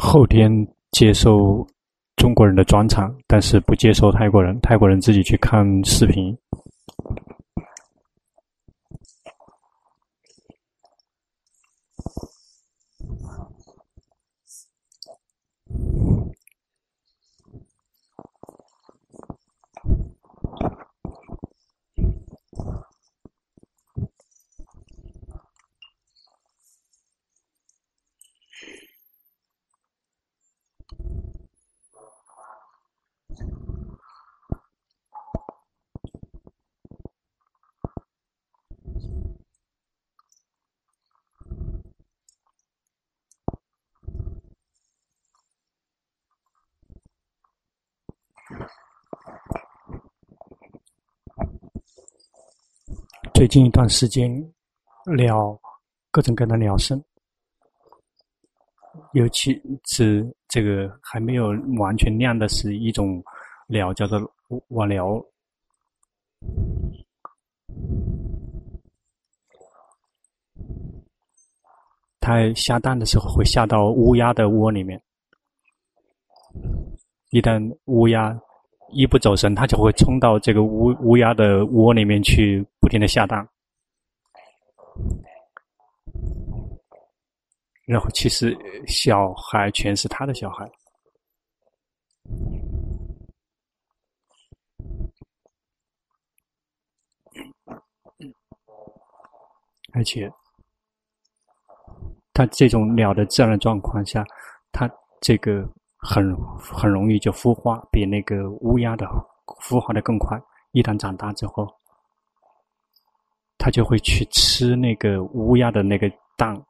后天接受中国人的专场，但是不接受泰国人，泰国人自己去看视频。最近一段时间，鸟各种各样的鸟声，尤其是这个还没有完全亮的是一种鸟，叫做晚鸟。它下蛋的时候会下到乌鸦的窝里面，一旦乌鸦。一不走神，它就会冲到这个乌乌鸦的窝里面去，不停的下蛋。然后其实小孩全是他的小孩，而且它这种鸟的自然状况下，它这个。很很容易就孵化，比那个乌鸦的孵化的更快。一旦长大之后，它就会去吃那个乌鸦的那个蛋。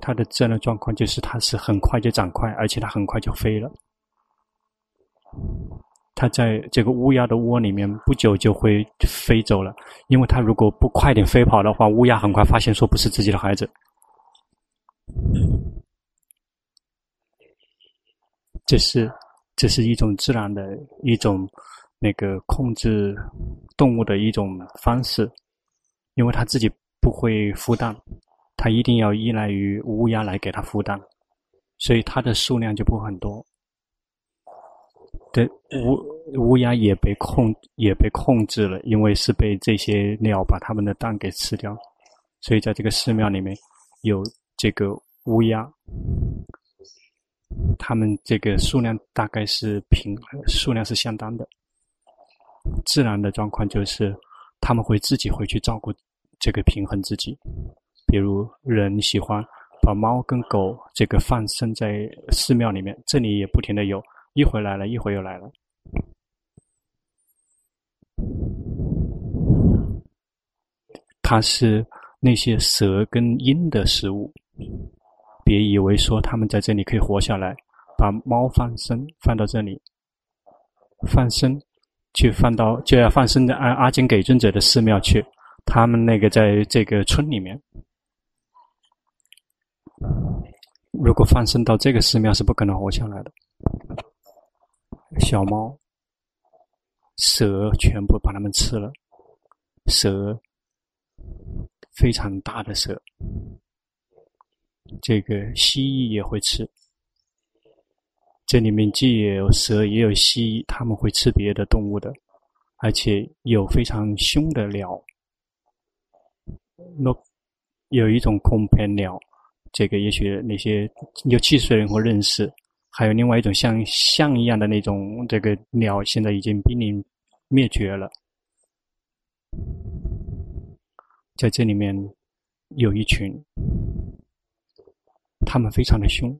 它的自然状况就是，它是很快就长快，而且它很快就飞了。它在这个乌鸦的窝里面，不久就会飞走了。因为它如果不快点飞跑的话，乌鸦很快发现说不是自己的孩子。这是这是一种自然的一种那个控制动物的一种方式，因为它自己不会孵蛋，它一定要依赖于乌鸦来给它孵蛋，所以它的数量就不会很多。对，乌乌鸦也被控也被控制了，因为是被这些鸟把它们的蛋给吃掉，所以在这个寺庙里面有这个乌鸦，它们这个数量大概是平，数量是相当的。自然的状况就是他们会自己回去照顾这个平衡自己，比如人喜欢把猫跟狗这个放生在寺庙里面，这里也不停的有。一会来了，一会又来了。它是那些蛇跟鹰的食物。别以为说他们在这里可以活下来，把猫放生放到这里，放生去放到就要放生在阿阿金给尊者的寺庙去。他们那个在这个村里面，如果放生到这个寺庙是不可能活下来的。小猫、蛇全部把它们吃了。蛇非常大的蛇，这个蜥蜴也会吃。这里面既有蛇也有蜥蜴，它们会吃别的动物的，而且有非常凶的鸟。那有一种空盘鸟，这个也许那些有七十岁人会认识。还有另外一种像象一样的那种这个鸟，现在已经濒临灭绝了。在这里面有一群，它们非常的凶。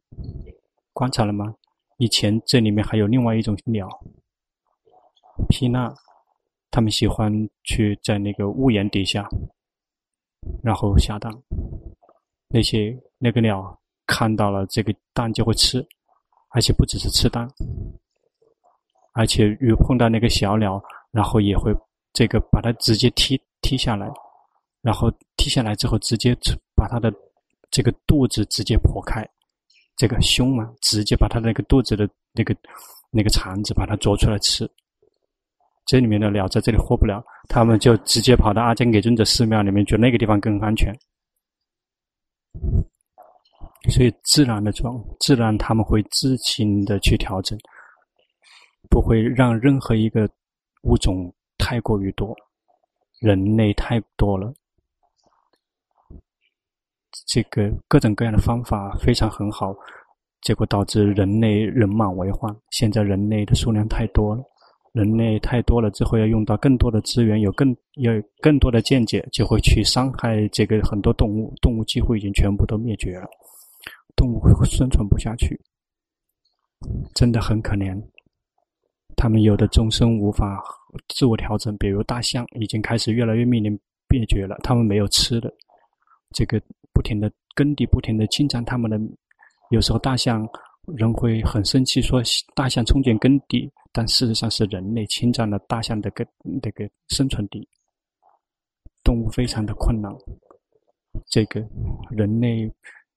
观察了吗？以前这里面还有另外一种鸟，皮纳，它们喜欢去在那个屋檐底下，然后下蛋。那些那个鸟看到了这个蛋就会吃。而且不只是吃蛋，而且又碰到那个小鸟，然后也会这个把它直接踢踢下来，然后踢下来之后直接把它的这个肚子直接剖开，这个胸嘛，直接把它那个肚子的那个那个肠子把它啄出来吃。这里面的鸟在这里活不了，他们就直接跑到阿姜给尊者寺庙里面，觉得那个地方更安全。所以自然的状，自然他们会自行的去调整，不会让任何一个物种太过于多，人类太多了。这个各种各样的方法非常很好，结果导致人类人满为患。现在人类的数量太多了。人类太多了之后，要用到更多的资源，有更有更多的见解，就会去伤害这个很多动物。动物几乎已经全部都灭绝了，动物会生存不下去，真的很可怜。他们有的终生无法自我调整，比如大象已经开始越来越面临灭绝了。他们没有吃的，这个不停的耕地，不停的侵占他们的，有时候大象。人会很生气，说大象冲进耕地，但事实上是人类侵占了大象的个那个生存地。动物非常的困难，这个人类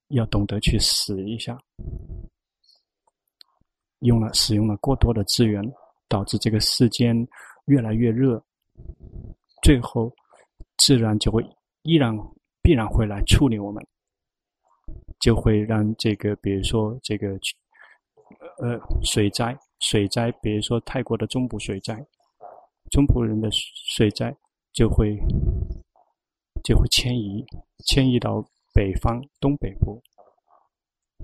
要懂得去死一下。用了使用了过多的资源，导致这个世间越来越热，最后自然就会依然必然会来处理我们。就会让这个，比如说这个，呃，水灾，水灾，比如说泰国的中部水灾，中部人的水灾就会就会迁移，迁移到北方东北部，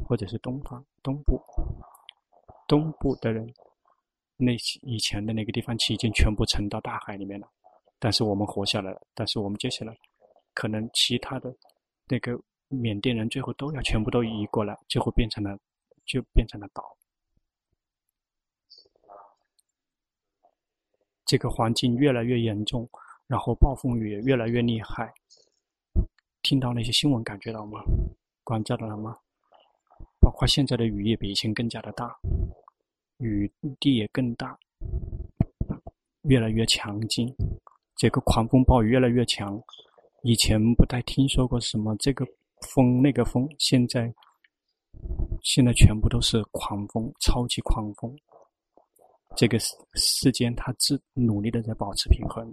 或者是东方东部，东部的人，那以前的那个地方其已经全部沉到大海里面了，但是我们活下来了，但是我们接下来可能其他的那个。缅甸人最后都要全部都移过来，最后变成了，就变成了岛。这个环境越来越严重，然后暴风雨也越来越厉害。听到那些新闻，感觉到吗？观察到了吗？包括现在的雨也比以前更加的大，雨地也更大，越来越强劲。这个狂风暴雨越来越强，以前不太听说过什么这个。风那个风，现在现在全部都是狂风，超级狂风。这个世世间，它自努力的在保持平衡，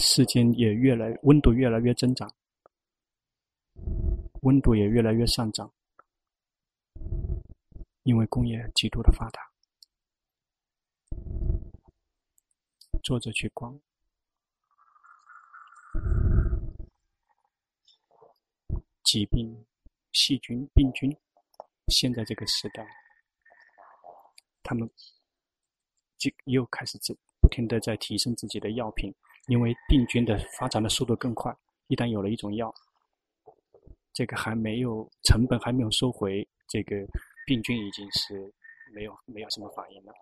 世间也越来温度越来越增长，温度也越来越上涨，因为工业极度的发达。坐着去逛。疾病、细菌、病菌，现在这个时代，他们就又开始自不停的在提升自己的药品，因为病菌的发展的速度更快。一旦有了一种药，这个还没有成本还没有收回，这个病菌已经是没有没有什么反应了。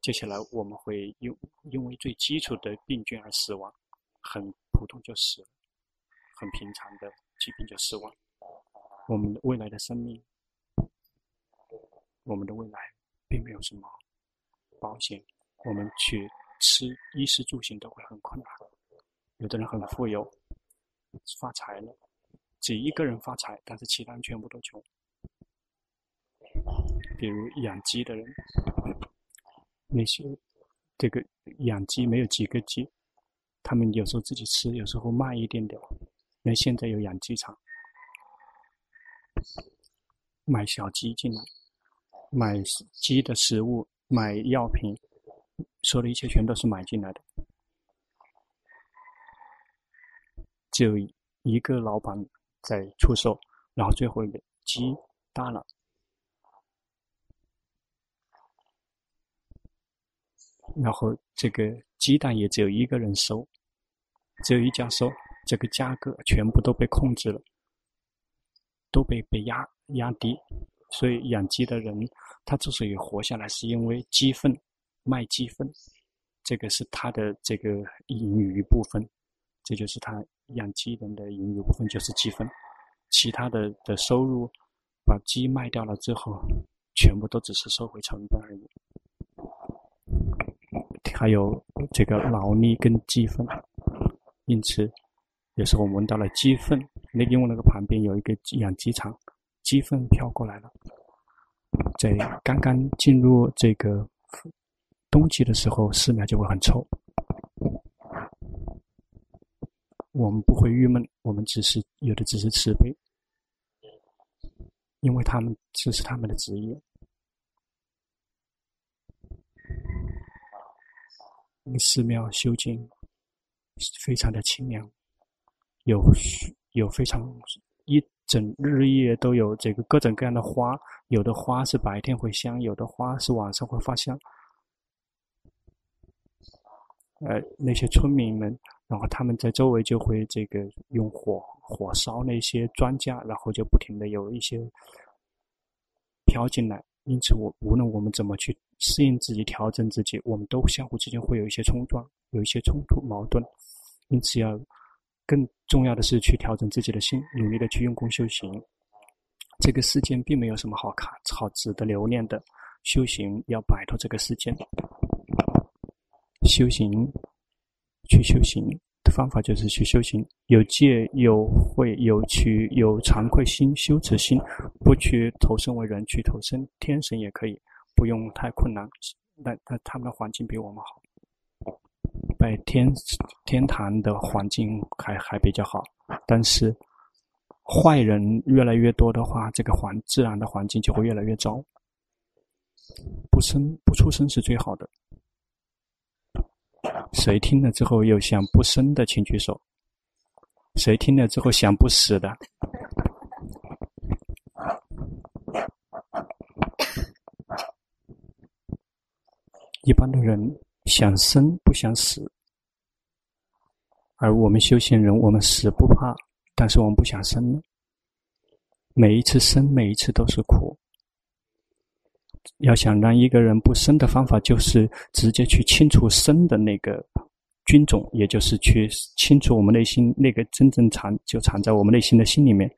接下来我们会因因为最基础的病菌而死亡，很普通就死了，很平常的疾病就死亡。我们的未来的生命，我们的未来并没有什么保险。我们去吃衣食住行都会很困难。有的人很富有，发财了，只一个人发财，但是其他人全部都穷。比如养鸡的人，那些这个养鸡没有几个鸡，他们有时候自己吃，有时候卖一点点。那现在有养鸡场。买小鸡进来，买鸡的食物，买药品，所有的一切全都是买进来的。只有一个老板在出售，然后最后一个鸡大了，然后这个鸡蛋也只有一个人收，只有一家收，这个价格全部都被控制了。都被被压压低，所以养鸡的人，他之所以活下来，是因为鸡粪，卖鸡粪，这个是他的这个盈余部分，这就是他养鸡人的盈余部分，就是鸡粪，其他的的收入，把鸡卖掉了之后，全部都只是收回成本而已，还有这个劳力跟鸡粪，因此。有时候我闻到了鸡粪，那因为那个旁边有一个养鸡场，鸡粪飘过来了。在刚刚进入这个冬季的时候，寺庙就会很臭。我们不会郁闷，我们只是有的只是慈悲，因为他们这是他们的职业。那寺庙修建非常的清凉，有有非常一整日夜都有这个各种各样的花，有的花是白天会香，有的花是晚上会发香。呃，那些村民们。然后他们在周围就会这个用火火烧那些庄稼，然后就不停的有一些飘进来。因此，我无论我们怎么去适应自己、调整自己，我们都相互之间会有一些冲撞，有一些冲突、矛盾。因此，要更重要的是去调整自己的心，努力的去用功修行。这个世间并没有什么好看、好值得留恋的。修行要摆脱这个世间，修行。去修行的方法就是去修行，有戒有慧有取有惭愧心、羞耻心，不去投生为人，去投生天神也可以，不用太困难。但但他们的环境比我们好，在天天堂的环境还还比较好。但是坏人越来越多的话，这个环自然的环境就会越来越糟。不生不出生是最好的。谁听了之后有想不生的，请举手。谁听了之后想不死的？一般的人想生不想死，而我们修行人，我们死不怕，但是我们不想生。每一次生，每一次都是苦。要想让一个人不生的方法，就是直接去清除生的那个菌种，也就是去清除我们内心那个真正藏就藏在我们内心的心里面。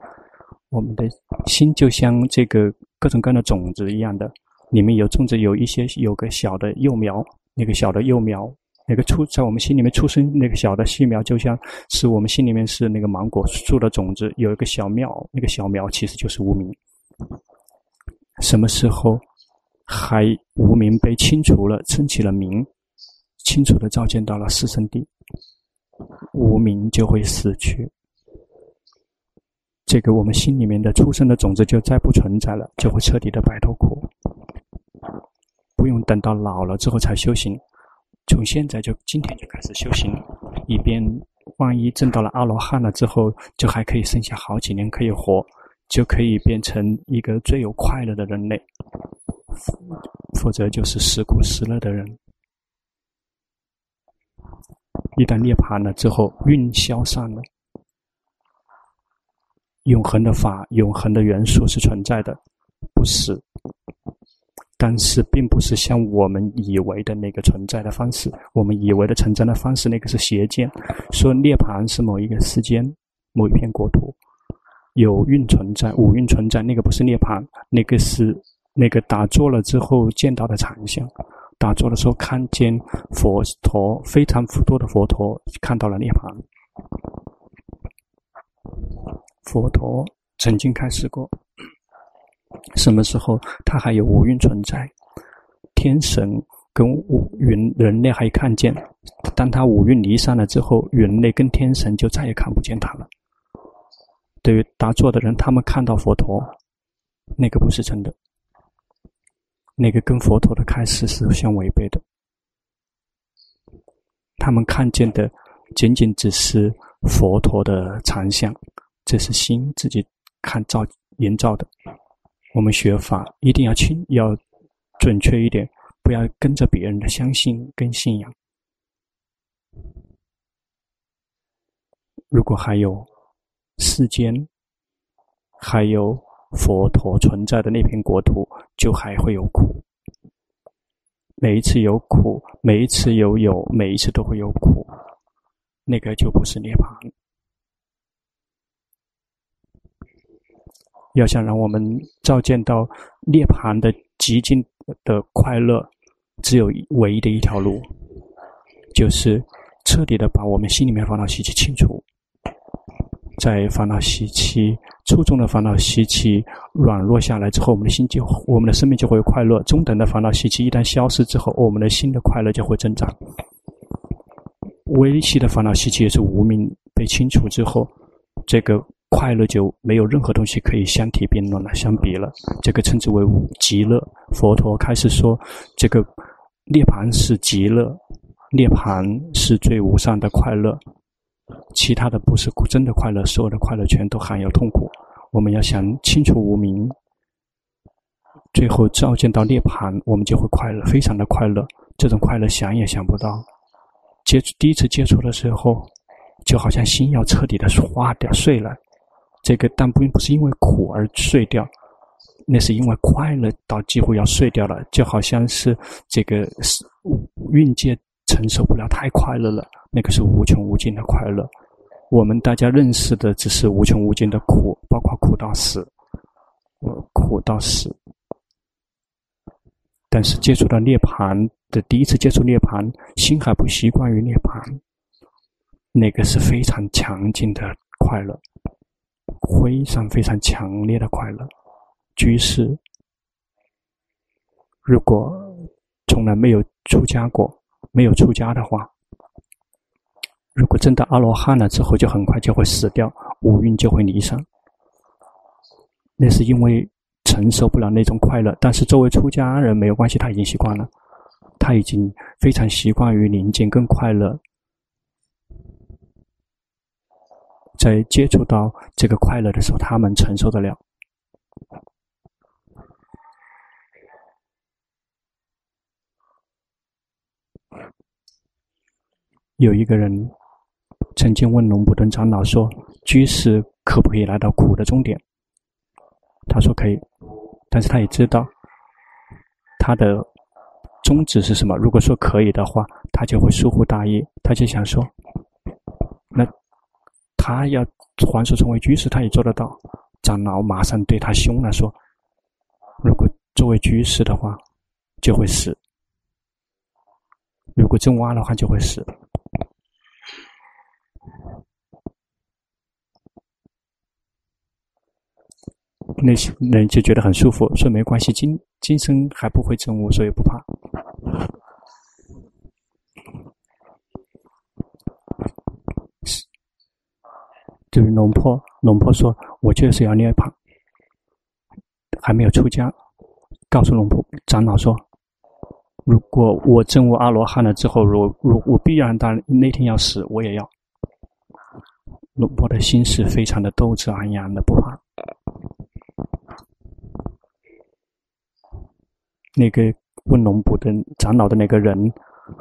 我们的心就像这个各种各样的种子一样的，里面有种子，有一些有个小的幼苗，那个小的幼苗，那个出在我们心里面出生那个小的细苗，就像是我们心里面是那个芒果树的种子，有一个小苗，那个小苗其实就是无明。什么时候？还无名被清除了，称起了名，清楚的照见到了四圣谛，无名就会死去。这个我们心里面的出生的种子就再不存在了，就会彻底的摆脱苦。不用等到老了之后才修行，从现在就今天就开始修行，以便万一证到了阿罗汉了之后，就还可以剩下好几年可以活，就可以变成一个最有快乐的人类。否则就是时苦时乐的人。一旦涅槃了之后，运消散了，永恒的法、永恒的元素是存在的，不死。但是，并不是像我们以为的那个存在的方式。我们以为的存在的方式，那个是邪见。说涅槃是某一个时间、某一片国土有运存在、五蕴存在，那个不是涅槃，那个是。那个打坐了之后见到的长相，打坐的时候看见佛陀非常多的佛陀，看到了涅槃。佛陀曾经开示过，什么时候他还有五蕴存在？天神跟五云人类还看见，当他五蕴离散了之后，人类跟天神就再也看不见他了。对于打坐的人，他们看到佛陀，那个不是真的。那个跟佛陀的开示是相违背的，他们看见的仅仅只是佛陀的长相，这是心自己看造营造的。我们学法一定要清，要准确一点，不要跟着别人的相信跟信仰。如果还有世间，还有。佛陀存在的那片国土，就还会有苦。每一次有苦，每一次有有，每一次都会有苦，那个就不是涅槃。要想让我们照见到涅槃的极尽的快乐，只有唯一的一条路，就是彻底的把我们心里面烦恼习气清除。在烦恼习气、初中的烦恼习气软弱下来之后，我们的心就、我们的生命就会快乐；中等的烦恼习气一旦消失之后，我们的心的快乐就会增长。微细的烦恼习气也是无明被清除之后，这个快乐就没有任何东西可以相提并论了、相比了。这个称之为极乐。佛陀开始说，这个涅槃是极乐，涅槃是最无上的快乐。其他的不是真的快乐，所有的快乐全都含有痛苦。我们要想清除无明，最后照见到涅槃，我们就会快乐，非常的快乐。这种快乐想也想不到。接触第一次接触的时候，就好像心要彻底的化掉、碎了。这个但并不是因为苦而碎掉，那是因为快乐到几乎要碎掉了，就好像是这个是蕴界承受不了太快乐了。那个是无穷无尽的快乐，我们大家认识的只是无穷无尽的苦，包括苦到死，苦到死。但是接触到涅槃的第一次接触涅槃，心还不习惯于涅槃，那个是非常强劲的快乐，非常非常强烈的快乐。居士如果从来没有出家过，没有出家的话。如果真的阿罗汉了之后，就很快就会死掉，五蕴就会离散。那是因为承受不了那种快乐。但是作为出家人没有关系，他已经习惯了，他已经非常习惯于宁静跟快乐。在接触到这个快乐的时候，他们承受得了。有一个人。曾经问龙布顿长老说：“居士可不可以来到苦的终点？”他说：“可以。”但是他也知道他的宗旨是什么。如果说可以的话，他就会疏忽大意。他就想说：“那他要还俗成为居士，他也做得到。”长老马上对他凶了，说：“如果作为居士的话，就会死；如果真挖的话，就会死。”那些人就觉得很舒服，说没关系，今今生还不会证悟，所以不怕。就是龙婆，龙婆说：“我就是要涅槃，还没有出家。”告诉龙婆长老说：“如果我证悟阿罗汉了之后，如如我必然当那天要死，我也要。”龙婆的心是非常的斗志昂扬的，不怕。那个问龙婆的长老的那个人，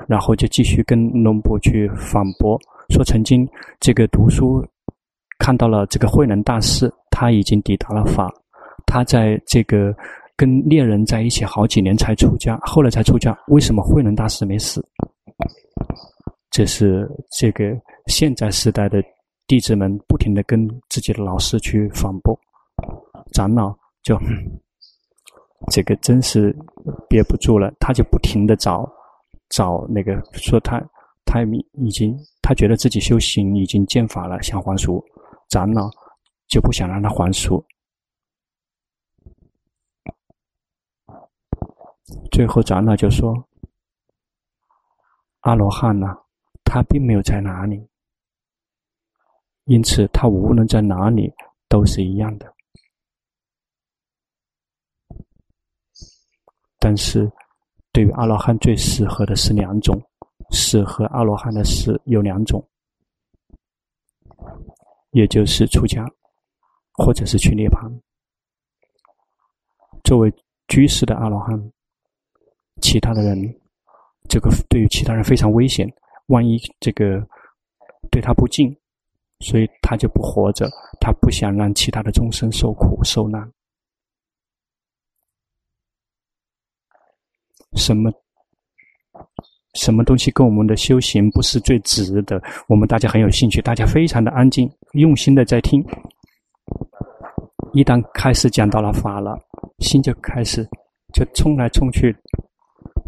然后就继续跟龙婆去反驳，说曾经这个读书看到了这个慧能大师，他已经抵达了法，他在这个跟猎人在一起好几年才出家，后来才出家，为什么慧能大师没死？这是这个现在时代的弟子们不停地跟自己的老师去反驳，长老就。这个真是憋不住了，他就不停地找找那个说他他已经他觉得自己修行已经见法了，想还俗，长老就不想让他还俗。最后长老就说：“阿罗汉呢，他并没有在哪里，因此他无论在哪里都是一样的。”但是，对于阿罗汉最适合的是两种，适合阿罗汉的是有两种，也就是出家，或者是去涅槃。作为居士的阿罗汉，其他的人，这个对于其他人非常危险，万一这个对他不敬，所以他就不活着，他不想让其他的众生受苦受难。什么什么东西跟我们的修行不是最值得，我们大家很有兴趣，大家非常的安静，用心的在听。一旦开始讲到了法了，心就开始，就冲来冲去，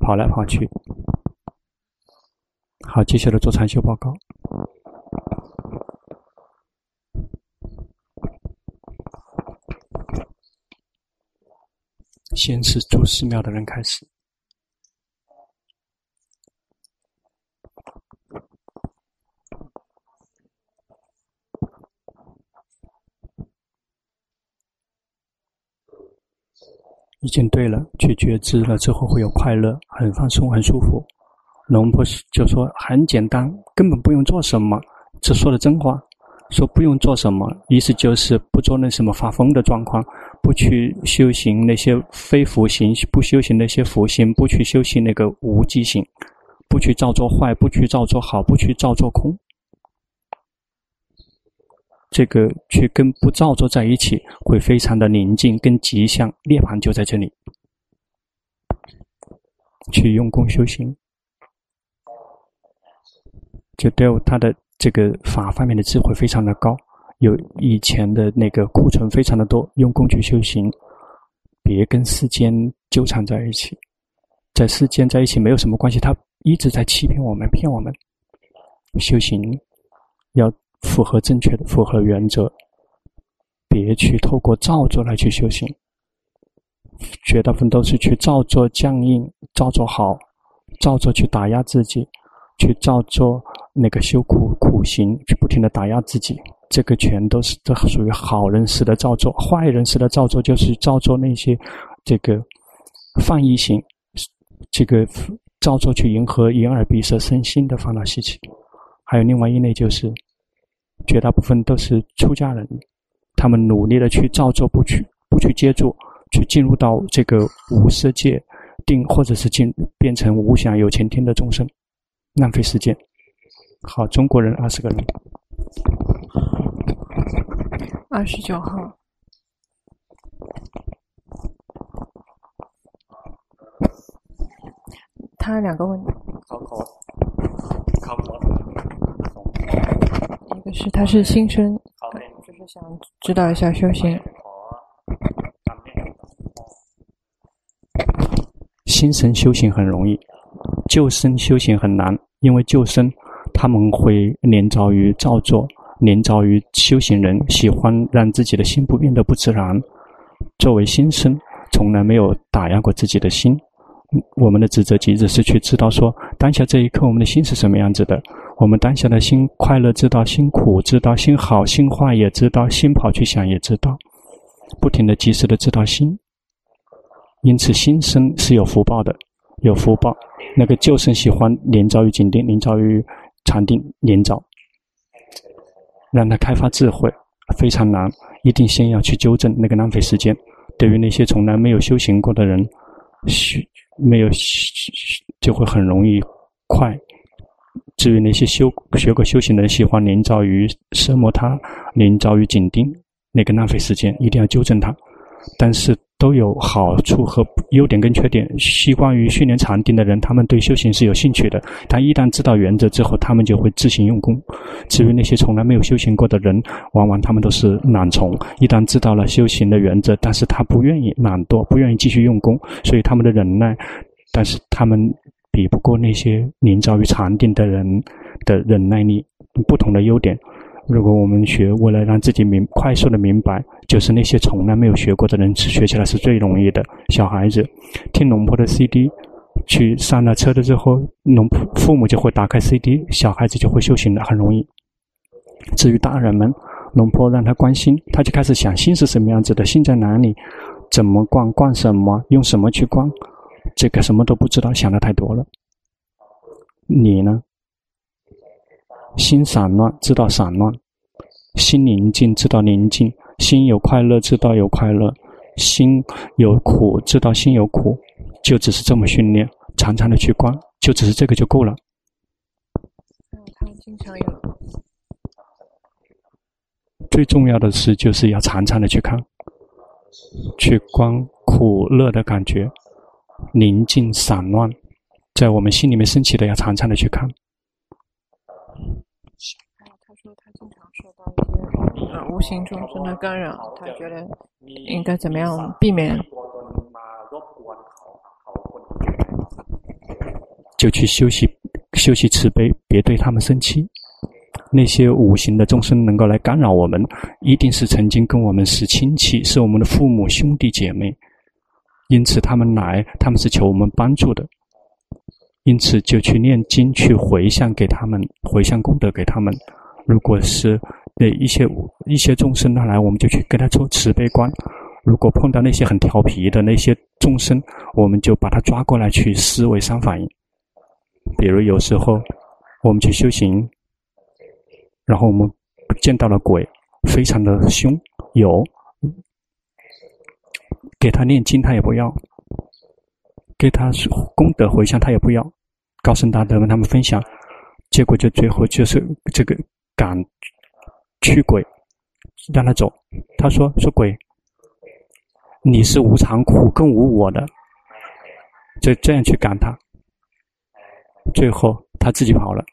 跑来跑去。好，接下来做禅修报告。先是住寺庙的人开始。已经对了，去觉知了之后会有快乐，很放松，很舒服。龙婆就说很简单，根本不用做什么，这说的真话。说不用做什么，意思就是不做那什么发疯的状况，不去修行那些非福行，不修行那些福行，不去修行那个无记行，不去造作坏，不去造作好，不去造作空。这个去跟不造作在一起，会非常的宁静，跟吉祥涅槃就在这里。去用功修行，就对他的这个法方面的智慧非常的高，有以前的那个库存非常的多，用功去修行，别跟世间纠缠在一起，在世间在一起没有什么关系，他一直在欺骗我们，骗我们，修行要。符合正确的、符合原则，别去透过造作来去修行。绝大部分都是去造作僵硬、造作好、造作去打压自己，去造作那个修苦苦行，去不停的打压自己。这个全都是这属于好人式的造作，坏人式的造作就是造作那些这个放逸行，这个造作去迎合眼耳鼻舌身心的烦恼习气。还有另外一类就是。绝大部分都是出家人，他们努力的去造作，不去不去接触，去进入到这个无色界定，或者是进变成无想有前天的众生，浪费时间。好，中国人二十个人，二十九号，他两个问题。考考，考考。可是他是新生，就是想知道一下修行。新生修行很容易，旧生修行很难，因为旧生他们会连着于造作，连着于修行人，喜欢让自己的心不变得不自然。作为新生，从来没有打压过自己的心。我们的职责其实是去知道说，当下这一刻我们的心是什么样子的。我们当下的心快乐，知道心苦，知道心好，心坏也知道，心跑去想也知道，不停的及时的知道心。因此，心生是有福报的，有福报。那个旧生喜欢连招于紧定，连招于禅定，连招，让他开发智慧非常难，一定先要去纠正那个浪费时间。对于那些从来没有修行过的人，没有就会很容易快。至于那些修学过修行的人，喜欢临朝于奢摩他，临朝于紧定，那个浪费时间，一定要纠正它。但是都有好处和优点跟缺点。习惯于训练禅定的人，他们对修行是有兴趣的。但一旦知道原则之后，他们就会自行用功。至于那些从来没有修行过的人，往往他们都是懒虫。一旦知道了修行的原则，但是他不愿意懒惰，不愿意继续用功，所以他们的忍耐，但是他们。比不过那些临遭于禅定的人的忍耐力，不同的优点。如果我们学，为了让自己明快速的明白，就是那些从来没有学过的人，学起来是最容易的。小孩子听龙婆的 CD，去上了车的之后，龙父母就会打开 CD，小孩子就会修行的很容易。至于大人们，龙婆让他关心，他就开始想心是什么样子的，心在哪里，怎么观，观什么，用什么去观。这个什么都不知道，想的太多了。你呢？心散乱，知道散乱；心宁静，知道宁静；心有快乐，知道有快乐；心有苦，知道心有苦。就只是这么训练，常常的去观，就只是这个就够了。他经常有。最重要的是，就是要常常的去看，去观苦乐的感觉。宁静散乱，在我们心里面升起的，要常常的去看。他说他经常受到一些呃无形众生的干扰，他觉得应该怎么样避免？就去休息，休息慈悲，别对他们生气。那些五行的众生能够来干扰我们，一定是曾经跟我们是亲戚，是我们的父母兄弟姐妹。因此他们来，他们是求我们帮助的，因此就去念经，去回向给他们，回向功德给他们。如果是那一些一些众生他来，我们就去跟他做慈悲观。如果碰到那些很调皮的那些众生，我们就把他抓过来去思维三法印。比如有时候我们去修行，然后我们见到了鬼，非常的凶，有。给他念经，他也不要；给他功德回向，他也不要。高僧大德跟他们分享，结果就最后就是这个赶驱鬼，让他走。他说：“说鬼，你是无常苦更无我的，就这样去赶他。最后他自己跑了，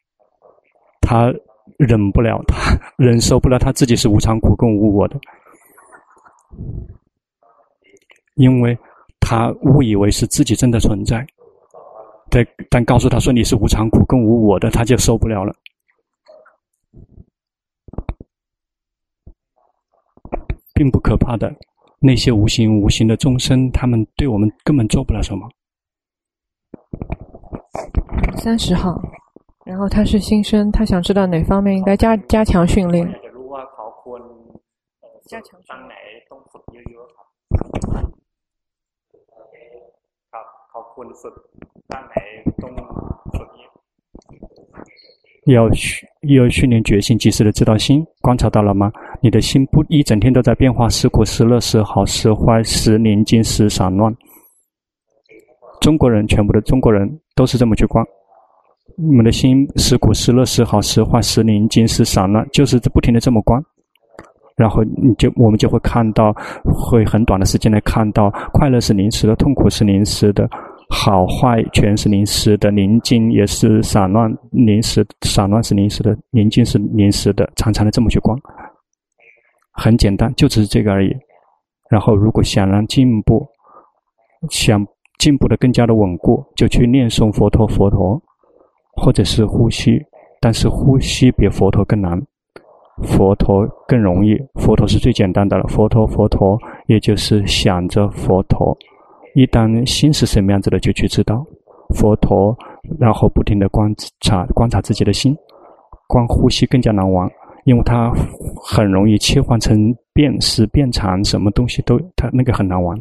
他忍不了，他忍受不了他自己是无常苦更无我的。”因为他误以为是自己真的存在，但但告诉他说，你是无常苦更无我的，他就受不了了。并不可怕的，那些无形无形的众生，他们对我们根本做不了什么。三十号，然后他是新生，他想知道哪方面应该加加强训练。加强训练。要训要训练决心，及时的知道心，观察到了吗？你的心不一整天都在变化，时苦时乐，时好时坏，时宁静时散乱。中国人全部的中国人都是这么去观，你们的心时苦时乐，时好时坏，时宁静时散乱，就是不停的这么观。然后你就我们就会看到，会很短的时间内看到，快乐是临时的，痛苦是临时的。好坏全是临时的，宁静也是散乱，临时散乱是临时的，宁静是临时的，常常的这么去观，很简单，就只是这个而已。然后，如果想让进步，想进步的更加的稳固，就去念诵佛陀，佛陀，或者是呼吸，但是呼吸比佛陀更难，佛陀更容易，佛陀是最简单的了，佛陀，佛陀，也就是想着佛陀。一旦心是什么样子的，就去知道佛陀，然后不停的观察观察自己的心，观呼吸更加难忘，因为它很容易切换成变时变长，什么东西都它那个很难玩。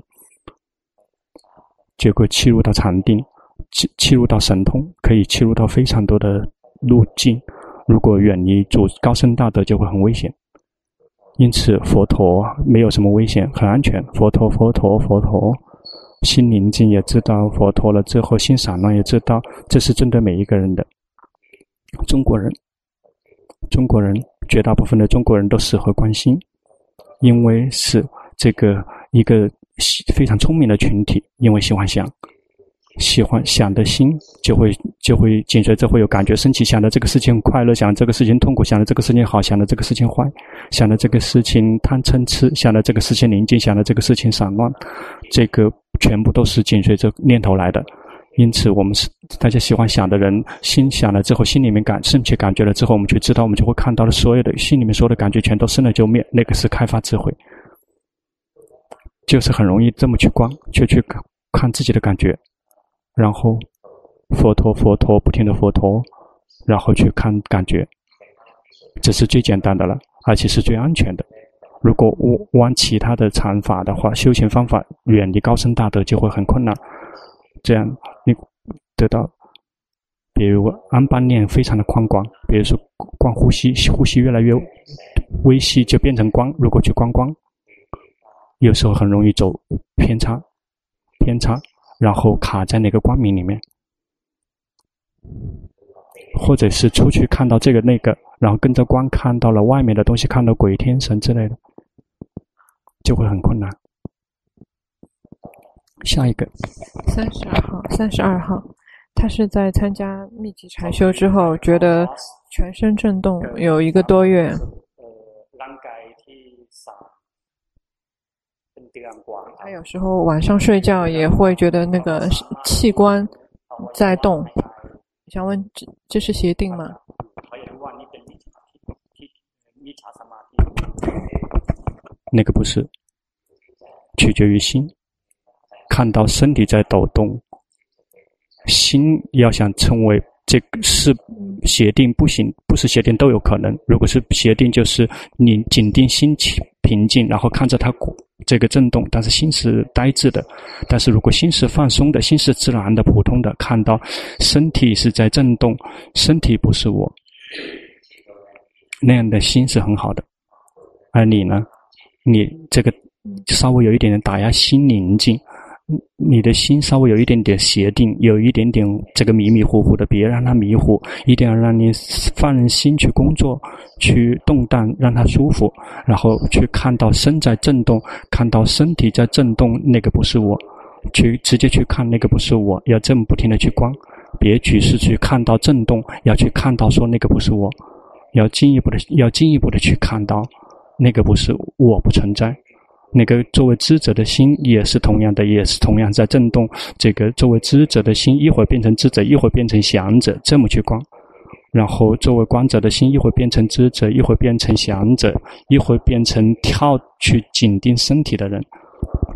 结果切入到禅定，切切入到神通，可以切入到非常多的路径。如果远离主高僧大德，就会很危险。因此，佛陀没有什么危险，很安全。佛陀，佛陀，佛陀。心宁静也知道佛陀了之后，心散乱也知道，这是针对每一个人的。中国人，中国人绝大部分的中国人都适合观心，因为是这个一个非常聪明的群体，因为喜欢想。喜欢想的心就会就会紧随着会有感觉升起，想的这个事情快乐，想这个事情痛苦，想的这个事情好，想的这个事情坏，想的这个事情贪嗔痴，想的这个事情宁静，想的这个事情散乱，这个全部都是紧随着念头来的。因此，我们是大家喜欢想的人，心想了之后，心里面感升起感觉了之后，我们去知道，我们就会看到了所有的心里面所有的感觉全都生了就灭，那个是开发智慧，就是很容易这么去观，去去看自己的感觉。然后，佛陀，佛陀，不停的佛陀，然后去看感觉，这是最简单的了，而且是最安全的。如果玩其他的禅法的话，修行方法远离高僧大德就会很困难。这样你得到，比如安般念非常的宽广，比如说观呼吸，呼吸越来越微细就变成光。如果去观光，有时候很容易走偏差，偏差。然后卡在那个光明里面，或者是出去看到这个那个，然后跟着光看到了外面的东西，看到鬼天神之类的，就会很困难。下一个，三十二号，三十二号，他是在参加密集禅修之后，觉得全身震动有一个多月。他有时候晚上睡觉也会觉得那个器官在动。想问，这这是邪定吗？那个不是，取决于心。看到身体在抖动，心要想成为这个是协定不行，不是协定都有可能。如果是协定，就是你紧盯心情平静，然后看着它这个震动，但是心是呆滞的。但是如果心是放松的，心是自然的、普通的，看到身体是在震动，身体不是我，那样的心是很好的。而你呢？你这个。稍微有一点点打压，心宁静，你的心稍微有一点点邪定，有一点点这个迷迷糊糊的，别让它迷糊，一定要让你放心去工作，去动荡，让它舒服，然后去看到身在震动，看到身体在震动，那个不是我，去直接去看那个不是我，要这么不停的去观，别只是去看到震动，要去看到说那个不是我，要进一步的，要进一步的去看到那个不是我不存在。那个作为知者的心也是同样的，也是同样在震动。这个作为知者的心，一会儿变成知者，一会儿变成想者，这么去观。然后作为观者的心，一会儿变成知者，一会儿变成想者，一会儿变成跳去紧盯身体的人，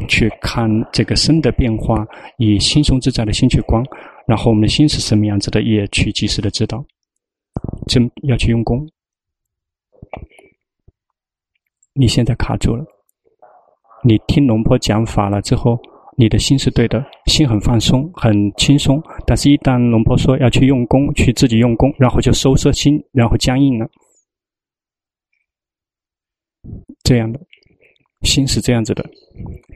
去看这个身的变化，以轻松自在的心去观。然后我们的心是什么样子的，也去及时的知道。真要去用功。你现在卡住了。你听龙婆讲法了之后，你的心是对的，心很放松，很轻松。但是，一旦龙婆说要去用功，去自己用功，然后就收摄心，然后僵硬了。这样的心是这样子的，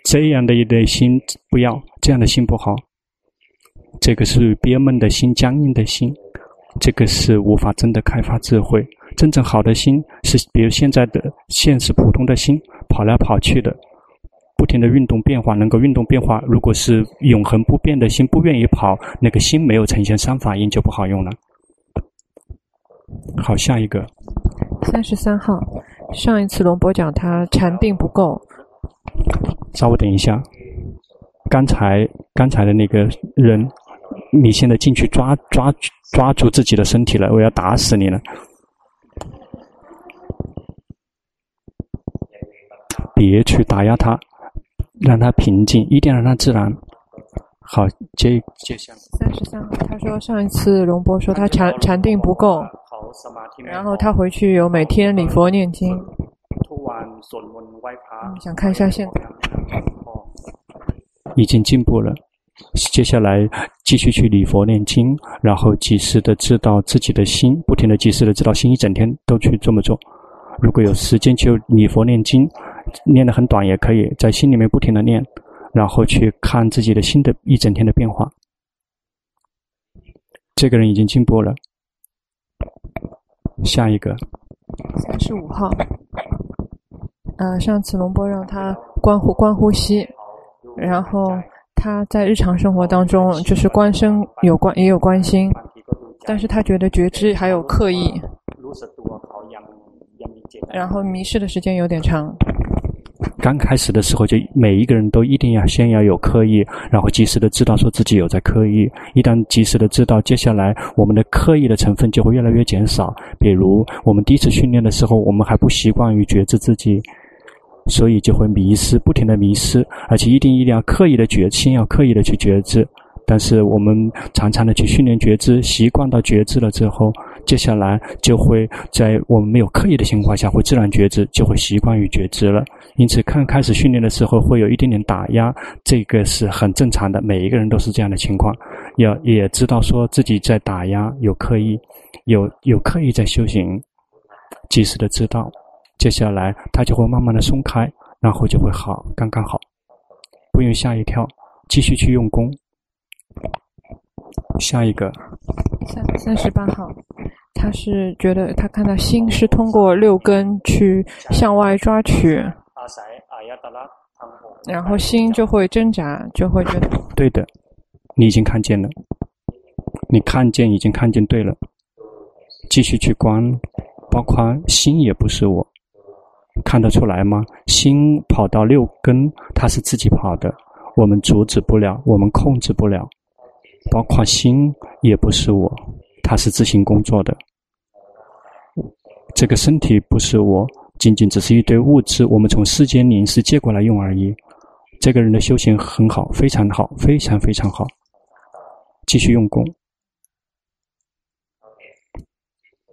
这样的一类心不要，这样的心不好。这个是憋闷的心，僵硬的心，这个是无法真的开发智慧。真正好的心是，比如现在的现实普通的心，跑来跑去的。不停的运动变化，能够运动变化。如果是永恒不变的心，不愿意跑，那个心没有呈现三法印就不好用了。好，下一个。三十三号，上一次龙博讲他禅定不够。稍微等一下，刚才刚才的那个人，你现在进去抓抓抓住自己的身体了，我要打死你了。别去打压他。让他平静，一定要让他自然。好，接接下来。三十三号，他说上一次龙波说他禅禅定不够，然后他回去有每天礼佛念经。嗯，想看一下现在。已经进步了，接下来继续去礼佛念经，然后及时的知道自己的心，不停的及时的知道心，一整天都去这么做。如果有时间就礼佛念经。念得很短也可以，在心里面不停的念，然后去看自己的心的一整天的变化。这个人已经进步了。下一个。三十五号。嗯、呃，上次龙波让他观呼观呼吸，然后他在日常生活当中就是观身有关也有观心，但是他觉得觉知还有刻意，然后迷失的时间有点长。刚开始的时候，就每一个人都一定要先要有刻意，然后及时的知道说自己有在刻意。一旦及时的知道，接下来我们的刻意的成分就会越来越减少。比如我们第一次训练的时候，我们还不习惯于觉知自己，所以就会迷失，不停的迷失，而且一定一定要刻意的觉，先要刻意的去觉知。但是我们常常的去训练觉知，习惯到觉知了之后。接下来就会在我们没有刻意的情况下，会自然觉知，就会习惯于觉知了。因此，刚开始训练的时候会有一点点打压，这个是很正常的，每一个人都是这样的情况。要也知道说自己在打压，有刻意，有有刻意在修行，及时的知道，接下来他就会慢慢的松开，然后就会好，刚刚好，不用吓一跳，继续去用功。下一个，三三十八号。他是觉得他看到心是通过六根去向外抓取，然后心就会挣扎，就会觉得对的，你已经看见了，你看见已经看见对了，继续去观，包括心也不是我，看得出来吗？心跑到六根，它是自己跑的，我们阻止不了，我们控制不了，包括心也不是我，它是自行工作的。这个身体不是我，仅仅只是一堆物质，我们从世间临时借过来用而已。这个人的修行很好，非常好，非常非常好。继续用功。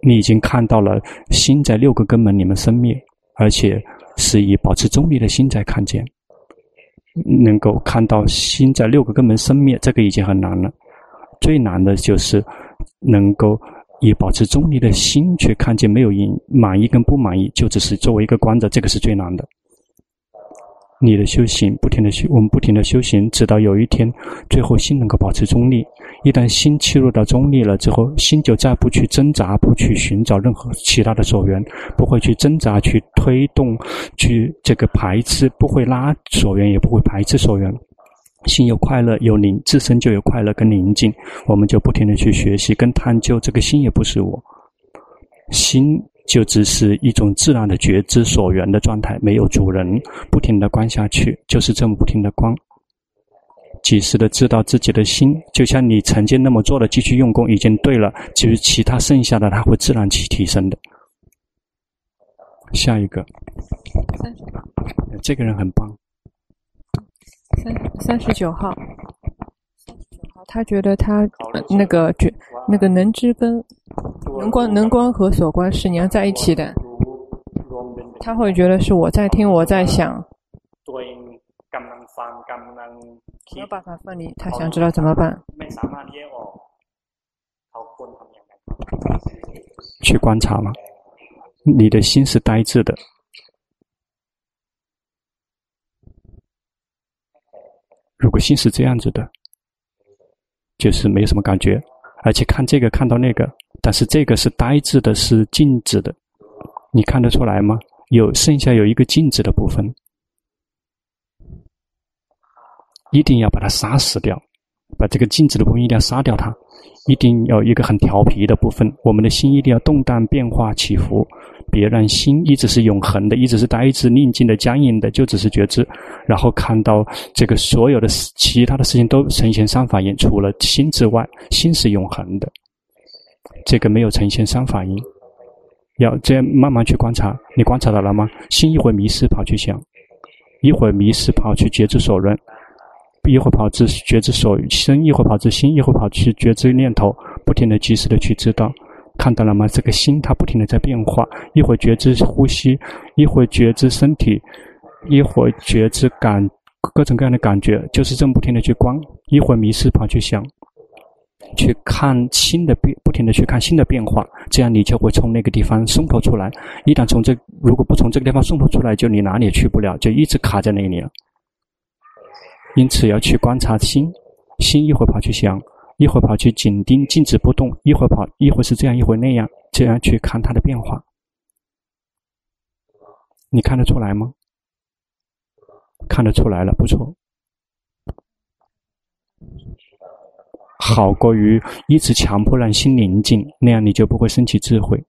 你已经看到了心在六个根门里面生灭，而且是以保持中立的心在看见。能够看到心在六个根门生灭，这个已经很难了。最难的就是能够以保持中立的心去看见没有因，满意跟不满意，就只是作为一个观者，这个是最难的。你的修行不停的修，我们不停的修行，直到有一天，最后心能够保持中立。一旦心切入到中立了之后，心就再不去挣扎，不去寻找任何其他的所缘，不会去挣扎、去推动、去这个排斥，不会拉所缘，也不会排斥所缘。心有快乐，有宁，自身就有快乐跟宁静。我们就不停的去学习跟探究，这个心也不是我，心。就只是一种自然的觉知所缘的状态，没有主人，不停的观下去，就是这么不停的观，及时的知道自己的心，就像你曾经那么做的，继续用功已经对了，至于其他剩下的，它会自然去提升的。下一个，这个人很棒，三三十九号。他觉得他、呃、那个觉那个能知跟能观能观和所观是连在一起的，他会觉得是我在听我在想，没有办法分离，他想知道怎么办？去观察吗？你的心是呆滞的，如果心是这样子的。就是没有什么感觉，而且看这个看到那个，但是这个是呆滞的，是静止的，你看得出来吗？有剩下有一个静止的部分，一定要把它杀死掉，把这个静止的部分一定要杀掉它。一定要一个很调皮的部分，我们的心一定要动荡变化起伏，别让心一直是永恒的，一直是呆滞宁静的僵硬的，就只是觉知，然后看到这个所有的其他的事情都呈现三法印，除了心之外，心是永恒的，这个没有呈现三法印，要这样慢慢去观察，你观察到了吗？心一会迷失跑去想，一会迷失跑去觉知所论。一会跑至觉知所生，一会跑至心，一会跑去觉知念头，不停的、及时的去知道，看到了吗？这个心它不停的在变化，一会觉知呼吸，一会觉知身体，一会觉知感各种各样的感觉，就是这么不停的去观，一会迷失跑去想，去看新的变，不停的去看新的变化，这样你就会从那个地方松脱出来。一旦从这，如果不从这个地方松脱出来，就你哪里也去不了，就一直卡在那里了。因此要去观察心，心一会儿跑去想，一会儿跑去紧盯，静止不动；一会儿跑，一会儿是这样，一会儿那样，这样去看它的变化。你看得出来吗？看得出来了，不错。好过于一直强迫让心宁静，那样你就不会升起智慧。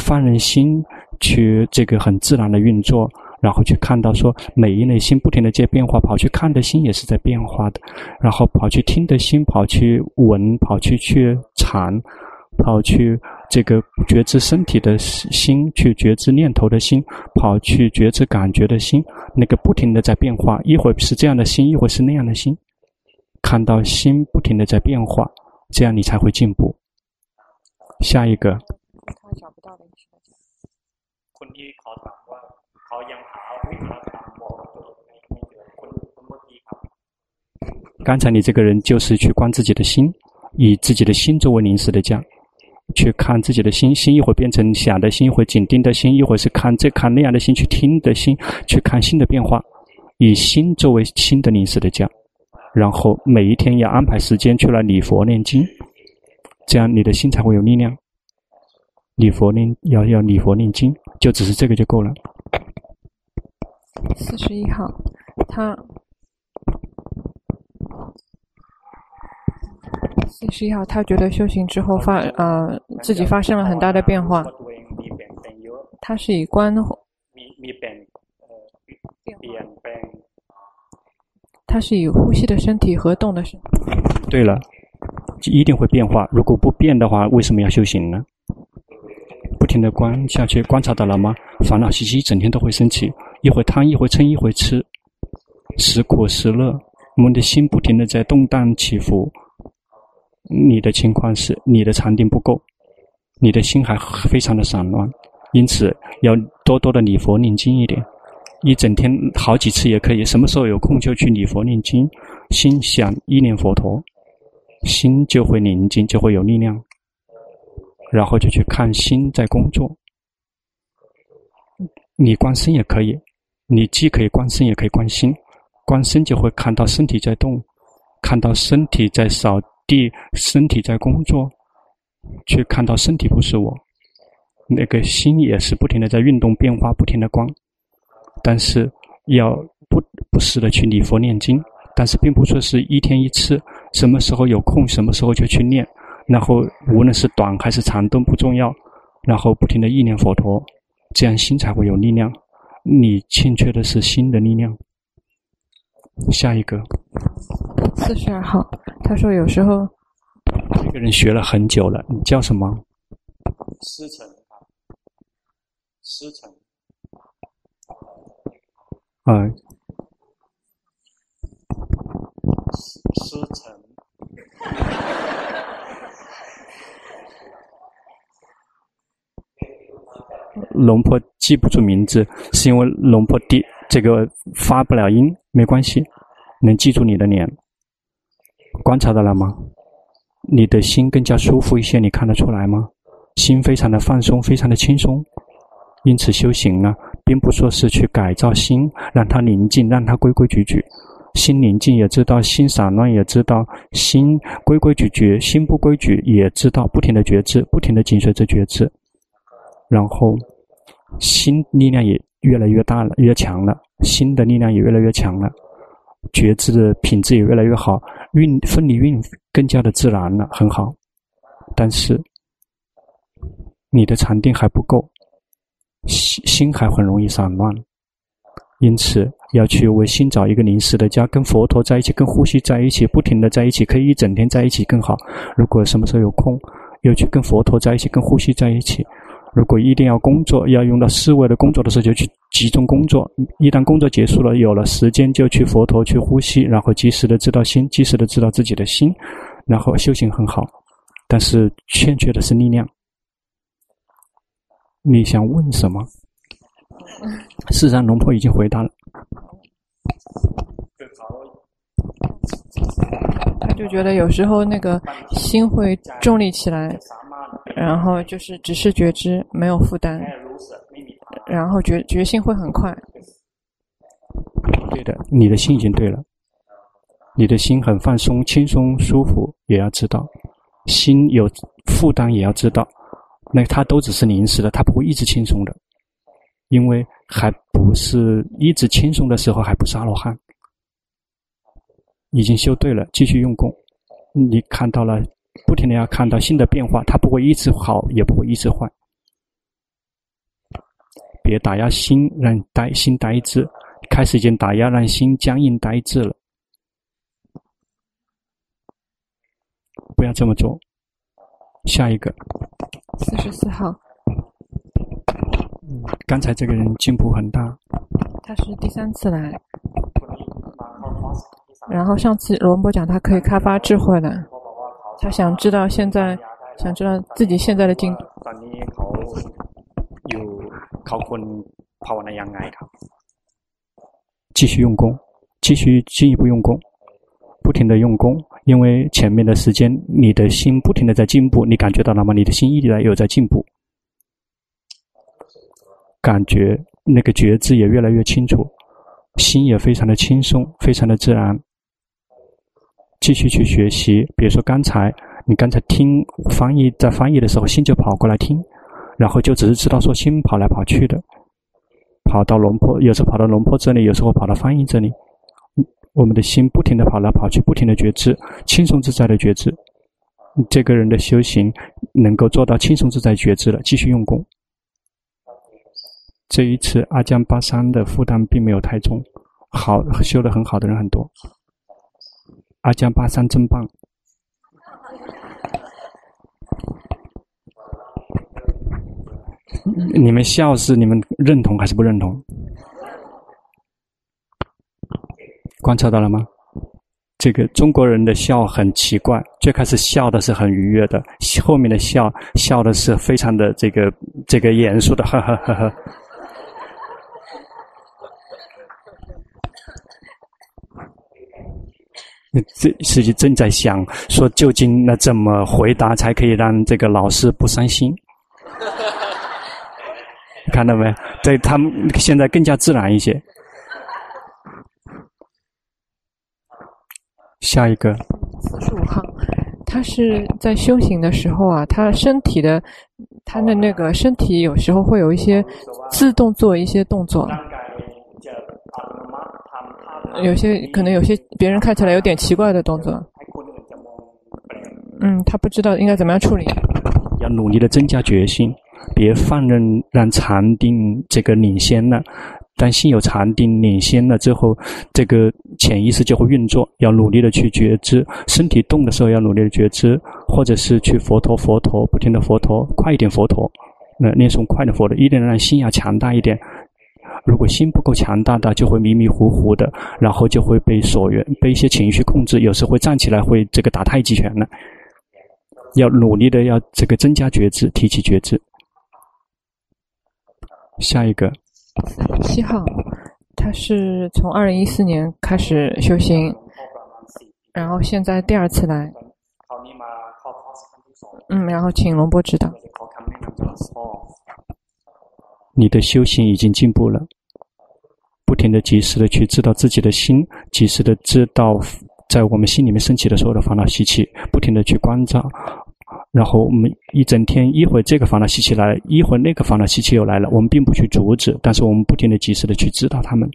放任心去这个很自然的运作。然后去看到说，每一类心不停的在变化，跑去看的心也是在变化的，然后跑去听的心，跑去闻，跑去去尝，跑去这个觉知身体的心，去觉知念头的心，跑去觉知感觉的心，那个不停的在变化，一会儿是这样的心，一会儿是那样的心，看到心不停的在变化，这样你才会进步。下一个。刚才你这个人就是去观自己的心，以自己的心作为临时的家，去看自己的心，心一会儿变成想的心，一会儿紧盯的心，一会儿是看这看那样的心，去听的心，去看心的变化，以心作为心的临时的家，然后每一天要安排时间去来礼佛念经，这样你的心才会有力量。礼佛念要要礼佛念经，就只是这个就够了。四十一号，他。四十一号，他觉得修行之后发呃自己发生了很大的变化。他是以观，他是以呼吸的身体和动的身体。对了，一定会变化。如果不变的话，为什么要修行呢？不停的观下去，观察到了吗？烦恼习气整天都会升起，一会贪，一会嗔，一会痴。时苦时乐，我们的心不停的在动荡起伏。你的情况是，你的禅定不够，你的心还非常的散乱，因此要多多的礼佛念经一点，一整天好几次也可以，什么时候有空就去礼佛念经，心想意念佛陀，心就会宁静，就会有力量，然后就去看心在工作。你观身也可以，你既可以观身，也可以观心，观身就会看到身体在动，看到身体在扫。地身体在工作，却看到身体不是我，那个心也是不停的在运动变化，不停的观，但是要不不时的去礼佛念经，但是并不说是一天一次，什么时候有空什么时候就去念，然后无论是短还是长都不重要，然后不停的意念佛陀，这样心才会有力量。你欠缺的是心的力量。下一个，四十二号，他说有时候这个人学了很久了，你叫什么？师成啊，师承，啊，师承。龙婆记不住名字，是因为龙婆第。这个发不了音没关系，能记住你的脸，观察到了吗？你的心更加舒服一些，你看得出来吗？心非常的放松，非常的轻松，因此修行呢，并不说是去改造心，让它宁静，让它规规矩矩。心宁静也知道，心散乱也知道，心规规矩矩，心不规矩也知道，不停的觉知，不停的紧随着觉知，然后心力量也。越来越大了，越强了，心的力量也越来越强了，觉知的品质也越来越好，运分离运更加的自然了，很好。但是你的禅定还不够，心心还很容易散乱，因此要去为心找一个临时的家，跟佛陀在一起，跟呼吸在一起，不停的在一起，可以一整天在一起更好。如果什么时候有空，又去跟佛陀在一起，跟呼吸在一起。如果一定要工作，要用到思维的工作的时候，就去集中工作。一旦工作结束了，有了时间，就去佛陀去呼吸，然后及时的知道心，及时的知道自己的心，然后修行很好。但是欠缺的是力量。你想问什么？事实上，龙婆已经回答了。他就觉得有时候那个心会重力起来。然后就是只是觉知，没有负担，然后觉觉性会很快。对的，你的心已经对了，你的心很放松、轻松、舒服，也要知道，心有负担也要知道，那它都只是临时的，它不会一直轻松的，因为还不是一直轻松的时候，还不是阿罗汉，已经修对了，继续用功，你看到了。不停的要看到新的变化，它不会一直好，也不会一直坏。别打压心，让呆心呆滞。开始已经打压，让心僵硬呆滞了。不要这么做。下一个。四十四号。嗯，刚才这个人进步很大。他是第三次来。然后上次罗波讲他可以开发智慧了。他想知道现在，想知道自己现在的进度。继续用功，继续进一步用功，不停的用功，因为前面的时间你的心不停的在进步，你感觉到了吗？你的心一直在有在进步，感觉那个觉知也越来越清楚，心也非常的轻松，非常的自然。继续去学习，比如说刚才你刚才听翻译，在翻译的时候，心就跑过来听，然后就只是知道说心跑来跑去的，跑到龙坡，有时候跑到龙坡这里，有时候跑到翻译这里，我们的心不停的跑来跑去，不停的觉知，轻松自在的觉知。这个人的修行能够做到轻松自在觉知了，继续用功。这一次阿江巴桑的负担并没有太重，好，修得很好的人很多。阿江巴桑真棒！你们笑是你们认同还是不认同？观察到了吗？这个中国人的笑很奇怪，最开始笑的是很愉悦的，后面的笑笑的是非常的这个这个严肃的，呵呵呵呵。这实际正在想说，究竟那怎么回答才可以让这个老师不伤心？看到没？对他们现在更加自然一些。下一个，四十五号，他是在修行的时候啊，他身体的，他的那个身体有时候会有一些自动做一些动作。有些可能有些别人看起来有点奇怪的动作，嗯，他不知道应该怎么样处理。要努力的增加决心，别放任让禅定这个领先了。当心有禅定领先了之后，这个潜意识就会运作。要努力的去觉知，身体动的时候要努力的觉知，或者是去佛陀佛陀，不停的佛陀，快一点佛陀，那念诵快的佛陀，一定让心要强大一点。如果心不够强大的，就会迷迷糊糊的，然后就会被所缘、被一些情绪控制，有时会站起来会这个打太极拳了。要努力的要这个增加觉知，提起觉知。下一个，七号，他是从二零一四年开始修行，然后现在第二次来。嗯，然后请龙波指导。你的修行已经进步了。不停的、及时的去知道自己的心，及时的知道在我们心里面升起的所有的烦恼习气，不停的去观照，然后我们一整天，一会这个烦恼习气来了，一会那个烦恼习气又来了，我们并不去阻止，但是我们不停的、及时的去知道他们。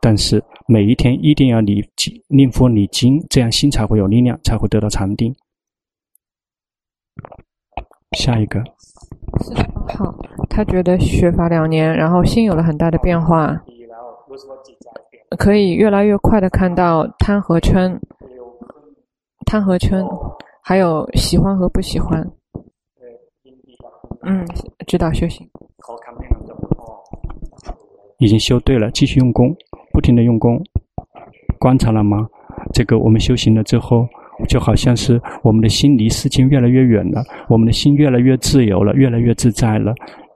但是每一天一定要念经、念佛、念经，这样心才会有力量，才会得到禅定。下一个。四十八号，他觉得学法两年，然后心有了很大的变化，可以越来越快的看到贪和嗔，贪和嗔，还有喜欢和不喜欢。嗯，指导修行。已经修对了，继续用功，不停的用功，观察了吗？这个我们修行了之后。就好像是我们的心离世间越来越远了，我们的心越来越自由了，越来越自在了，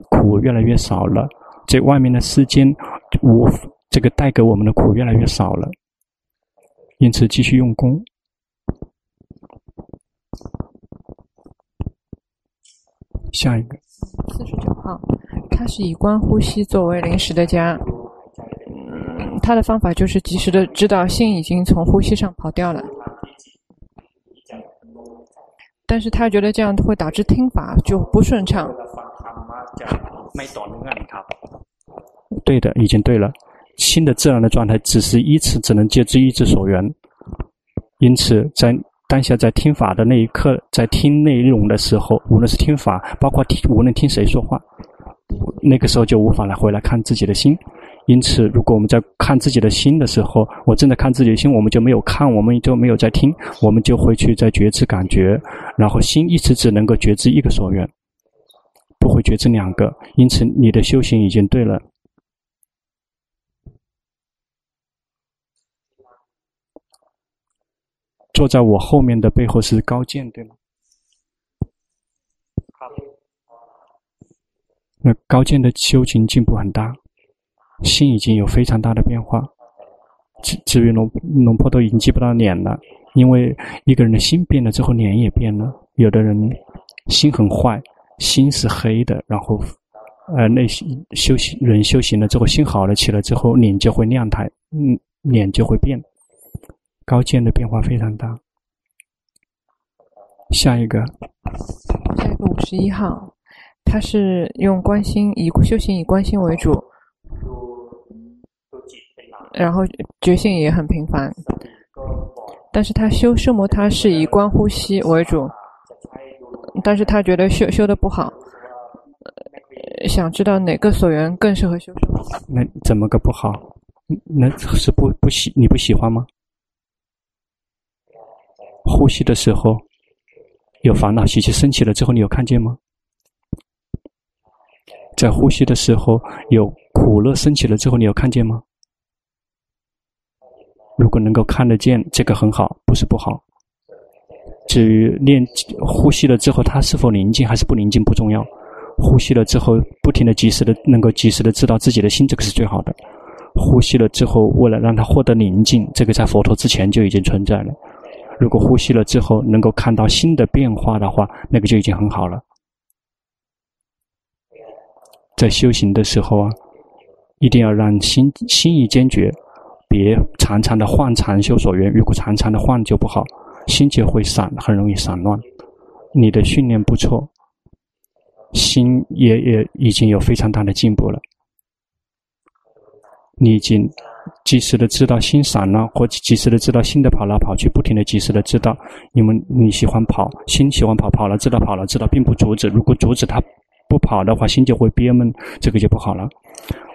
苦越来越少了。这外面的世间无这个带给我们的苦越来越少了，因此继续用功。下一个，四十九号，他是以观呼吸作为临时的家。他的方法就是及时的知道心已经从呼吸上跑掉了。但是他觉得这样会导致听法就不顺畅。对的，已经对了。心的自然的状态只是依次，只能借之依之所缘。因此，在当下在听法的那一刻，在听内容的时候，无论是听法，包括听，无论听谁说话，那个时候就无法来回来看自己的心。因此，如果我们在看自己的心的时候，我正在看自己的心，我们就没有看，我们就没有在听，我们就会去在觉知感觉，然后心一直只能够觉知一个所缘，不会觉知两个。因此，你的修行已经对了。坐在我后面的背后是高见，对吗？那高见的修行进步很大。心已经有非常大的变化，至至于龙龙婆都已经记不到脸了，因为一个人的心变了之后，脸也变了。有的人心很坏，心是黑的，然后呃，内心修行人修行了之后，心好了起来之后，脸就会亮台，嗯，脸就会变，高见的变化非常大。下一个，下一个五十一号，他是用关心以修行以关心为主。然后觉性也很频繁，但是他修奢摩他是以观呼吸为主，但是他觉得修修的不好，想知道哪个所缘更适合修？那怎么个不好？那是不不喜你不喜欢吗？呼吸的时候有烦恼习气升起了之后，你有看见吗？在呼吸的时候有苦乐升起了之后，你有看见吗？如果能够看得见，这个很好，不是不好。至于练呼吸了之后，他是否宁静还是不宁静不重要。呼吸了之后，不停的及时的能够及时的知道自己的心，这个是最好的。呼吸了之后，为了让他获得宁静，这个在佛陀之前就已经存在了。如果呼吸了之后能够看到心的变化的话，那个就已经很好了。在修行的时候啊，一定要让心心意坚决，别常常的换禅修所缘。如果常常的换就不好。心就会散，很容易散乱。你的训练不错，心也也已经有非常大的进步了。你已经及时的知道心散了，或及时的知道心的跑来跑去，不停的及时的知道。因为你喜欢跑，心喜欢跑，跑了知道，跑了知道，并不阻止。如果阻止它不跑的话，心就会憋闷，这个就不好了。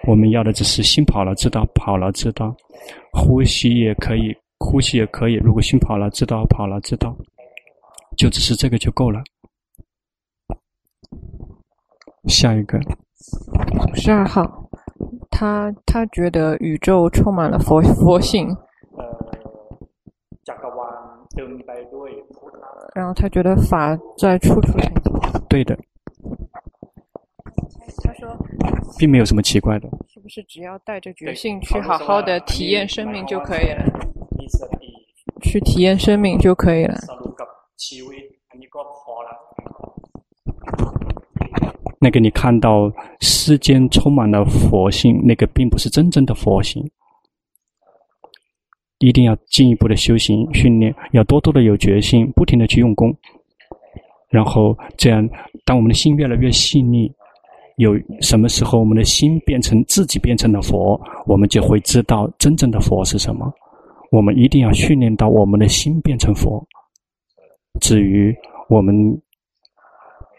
我们要的只是心跑了知道，跑了知道，呼吸也可以。呼吸也可以，如果心跑了，知道跑了，知道，就只是这个就够了。下一个，五十二号，他他觉得宇宙充满了佛佛性，然后他觉得法在处处。对的。他说，并没有什么奇怪的。是不是只要带着决心去好好的体验生命就可以了？去体验生命就可以了。那个你看到世间充满了佛性，那个并不是真正的佛性。一定要进一步的修行训练，要多多的有决心，不停的去用功。然后这样，当我们的心越来越细腻，有什么时候我们的心变成自己变成了佛，我们就会知道真正的佛是什么。我们一定要训练到我们的心变成佛。至于我们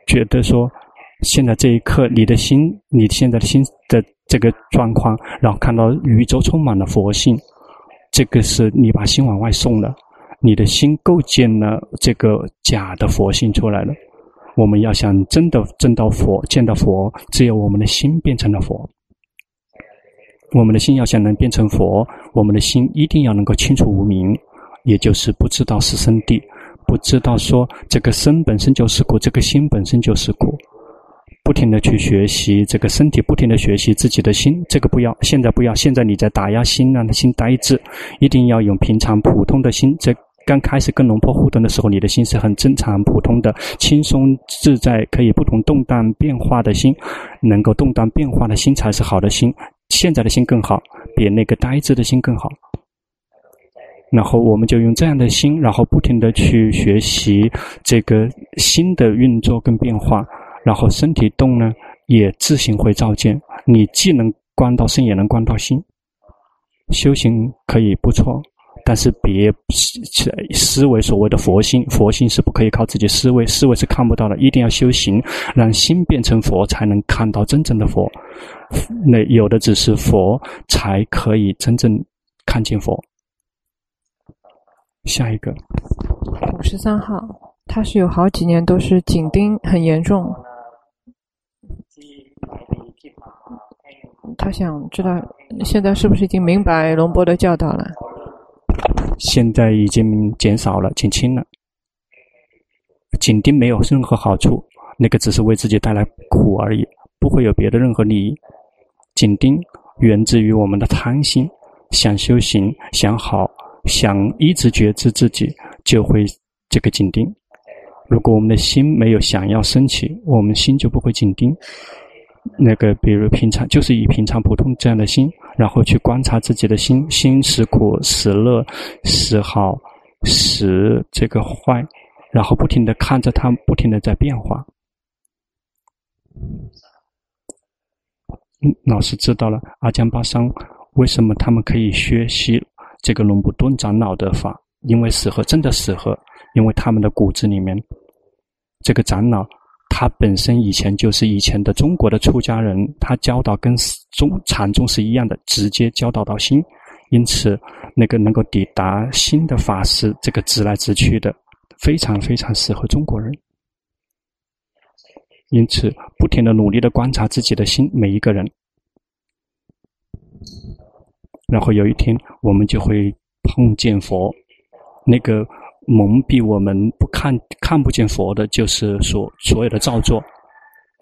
觉得说，现在这一刻你的心，你现在的心的这个状况，然后看到宇宙充满了佛性，这个是你把心往外送了，你的心构建了这个假的佛性出来了。我们要想真的证到佛、见到佛，只有我们的心变成了佛。我们的心要想能变成佛，我们的心一定要能够清楚无明，也就是不知道是生地，不知道说这个身本身就是苦，这个心本身就是苦，不停的去学习这个身体，不停的学习自己的心，这个不要，现在不要，现在你在打压心，让他心呆滞，一定要用平常普通的心。这刚开始跟龙婆互动的时候，你的心是很正常、普通的、轻松自在，可以不同动荡变化的心，能够动荡变化的心才是好的心。现在的心更好，比那个呆滞的心更好。然后我们就用这样的心，然后不停地去学习这个心的运作跟变化。然后身体动呢，也自行会照见。你既能观到身，也能观到心。修行可以不错。但是别思维所谓的佛性，佛性是不可以靠自己思维，思维是看不到的。一定要修行，让心变成佛，才能看到真正的佛。那有的只是佛，才可以真正看见佛。下一个，五十三号，他是有好几年都是紧盯很严重。他想知道现在是不是已经明白龙波的教导了？现在已经减少了，减轻了。紧盯没有任何好处，那个只是为自己带来苦而已，不会有别的任何利益。紧盯源自于我们的贪心，想修行，想好，想一直觉知自己，就会这个紧盯。如果我们的心没有想要升起，我们心就不会紧盯。那个，比如平常就是以平常普通这样的心，然后去观察自己的心，心时苦时乐时好时这个坏，然后不停的看着它，不停的在变化。老师知道了，阿江巴桑为什么他们可以学习这个龙布顿长老的法？因为适合，真的适合，因为他们的骨子里面这个长老。他本身以前就是以前的中国的出家人，他教导跟中禅宗是一样的，直接教导到心，因此那个能够抵达心的法师，这个直来直去的，非常非常适合中国人。因此，不停的努力的观察自己的心，每一个人，然后有一天我们就会碰见佛，那个蒙蔽我们不看看不见佛的，就是所所有的造作。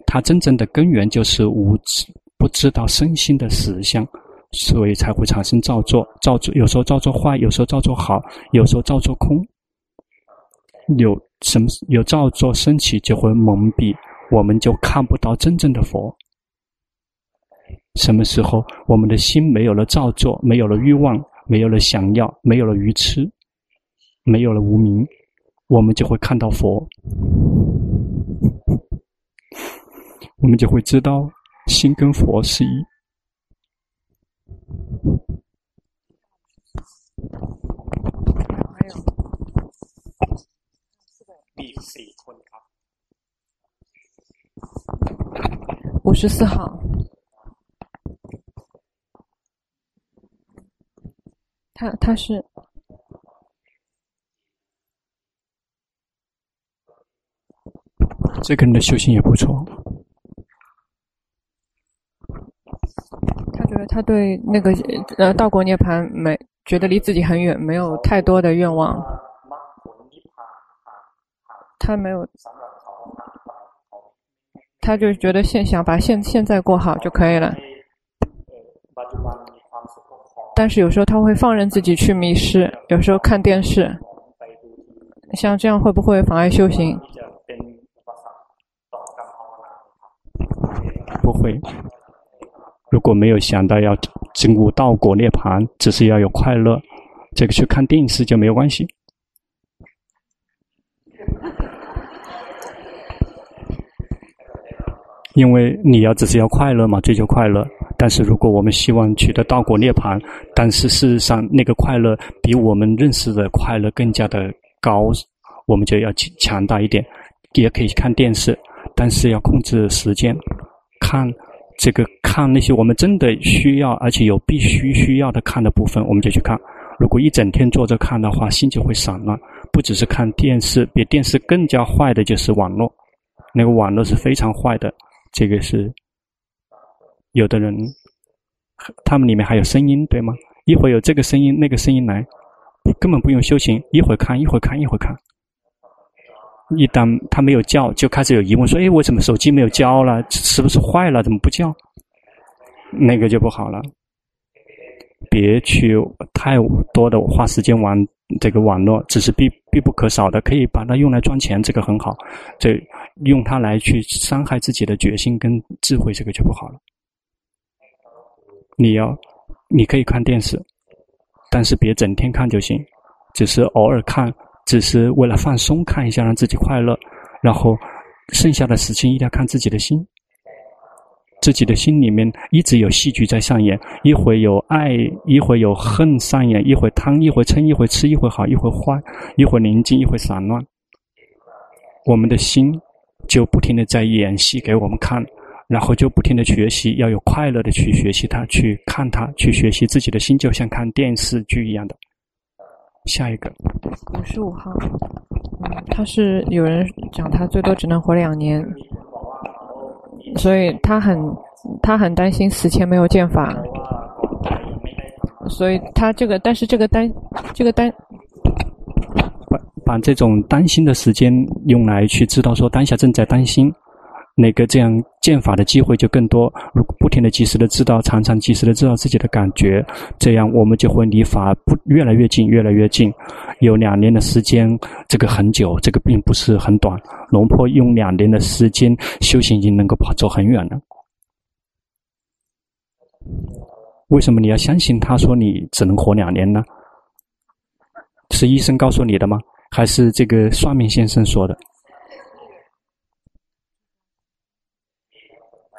它真正的根源就是无知，不知道身心的实相，所以才会产生造作。造作有时候造作坏，有时候造作好，有时候造作空。有什么有造作升起，就会蒙蔽，我们就看不到真正的佛。什么时候我们的心没有了造作，没有了欲望，没有了想要，没有了愚痴，没有了无明，我们就会看到佛。我们就会知道心跟佛是一。还有。五十四号，他他是这个人的修行也不错。他觉得他对那个呃道果涅槃没觉得离自己很远，没有太多的愿望。他没有，他就觉得现想把现现在过好就可以了。但是有时候他会放任自己去迷失，有时候看电视，像这样会不会妨碍修行？不会。如果没有想到要证悟道果涅槃，只是要有快乐，这个去看电视就没有关系。因为你要只是要快乐嘛，追求快乐。但是如果我们希望取得道果涅槃，但是事实上那个快乐比我们认识的快乐更加的高，我们就要强大一点。也可以看电视，但是要控制时间，看这个看那些我们真的需要而且有必须需要的看的部分，我们就去看。如果一整天坐着看的话，心就会散乱。不只是看电视，比电视更加坏的就是网络，那个网络是非常坏的。这个是有的人，他们里面还有声音，对吗？一会儿有这个声音，那个声音来，根本不用修行，一会儿看，一会儿看，一会儿看。一旦他没有叫，就开始有疑问，说：“哎，为什么手机没有叫了？是不是坏了？怎么不叫？”那个就不好了。别去太多的花时间玩这个网络，只是必必不可少的，可以把它用来赚钱，这个很好。这用它来去伤害自己的决心跟智慧，这个就不好了。你要，你可以看电视，但是别整天看就行，只是偶尔看，只是为了放松看一下，让自己快乐。然后剩下的事情一定要看自己的心。自己的心里面一直有戏剧在上演，一会有爱，一会有恨上演，一会贪，一会嗔，一会痴，一会好，一会坏，一会宁静，一会散乱。我们的心就不停的在演戏给我们看，然后就不停的学习，要有快乐的去学习它，去看它，去学习自己的心，就像看电视剧一样的。下一个，五十五号，嗯，他是有人讲他最多只能活两年。所以他很，他很担心死前没有剑法，所以他这个，但是这个担，这个担，把把这种担心的时间用来去知道说当下正在担心。那个这样见法的机会就更多。如果不停的及时的知道，常常及时的知道自己的感觉，这样我们就会离法不越来越近，越来越近。有两年的时间，这个很久，这个并不是很短。龙坡用两年的时间修行，已经能够跑走很远了。为什么你要相信他说你只能活两年呢？是医生告诉你的吗？还是这个算命先生说的？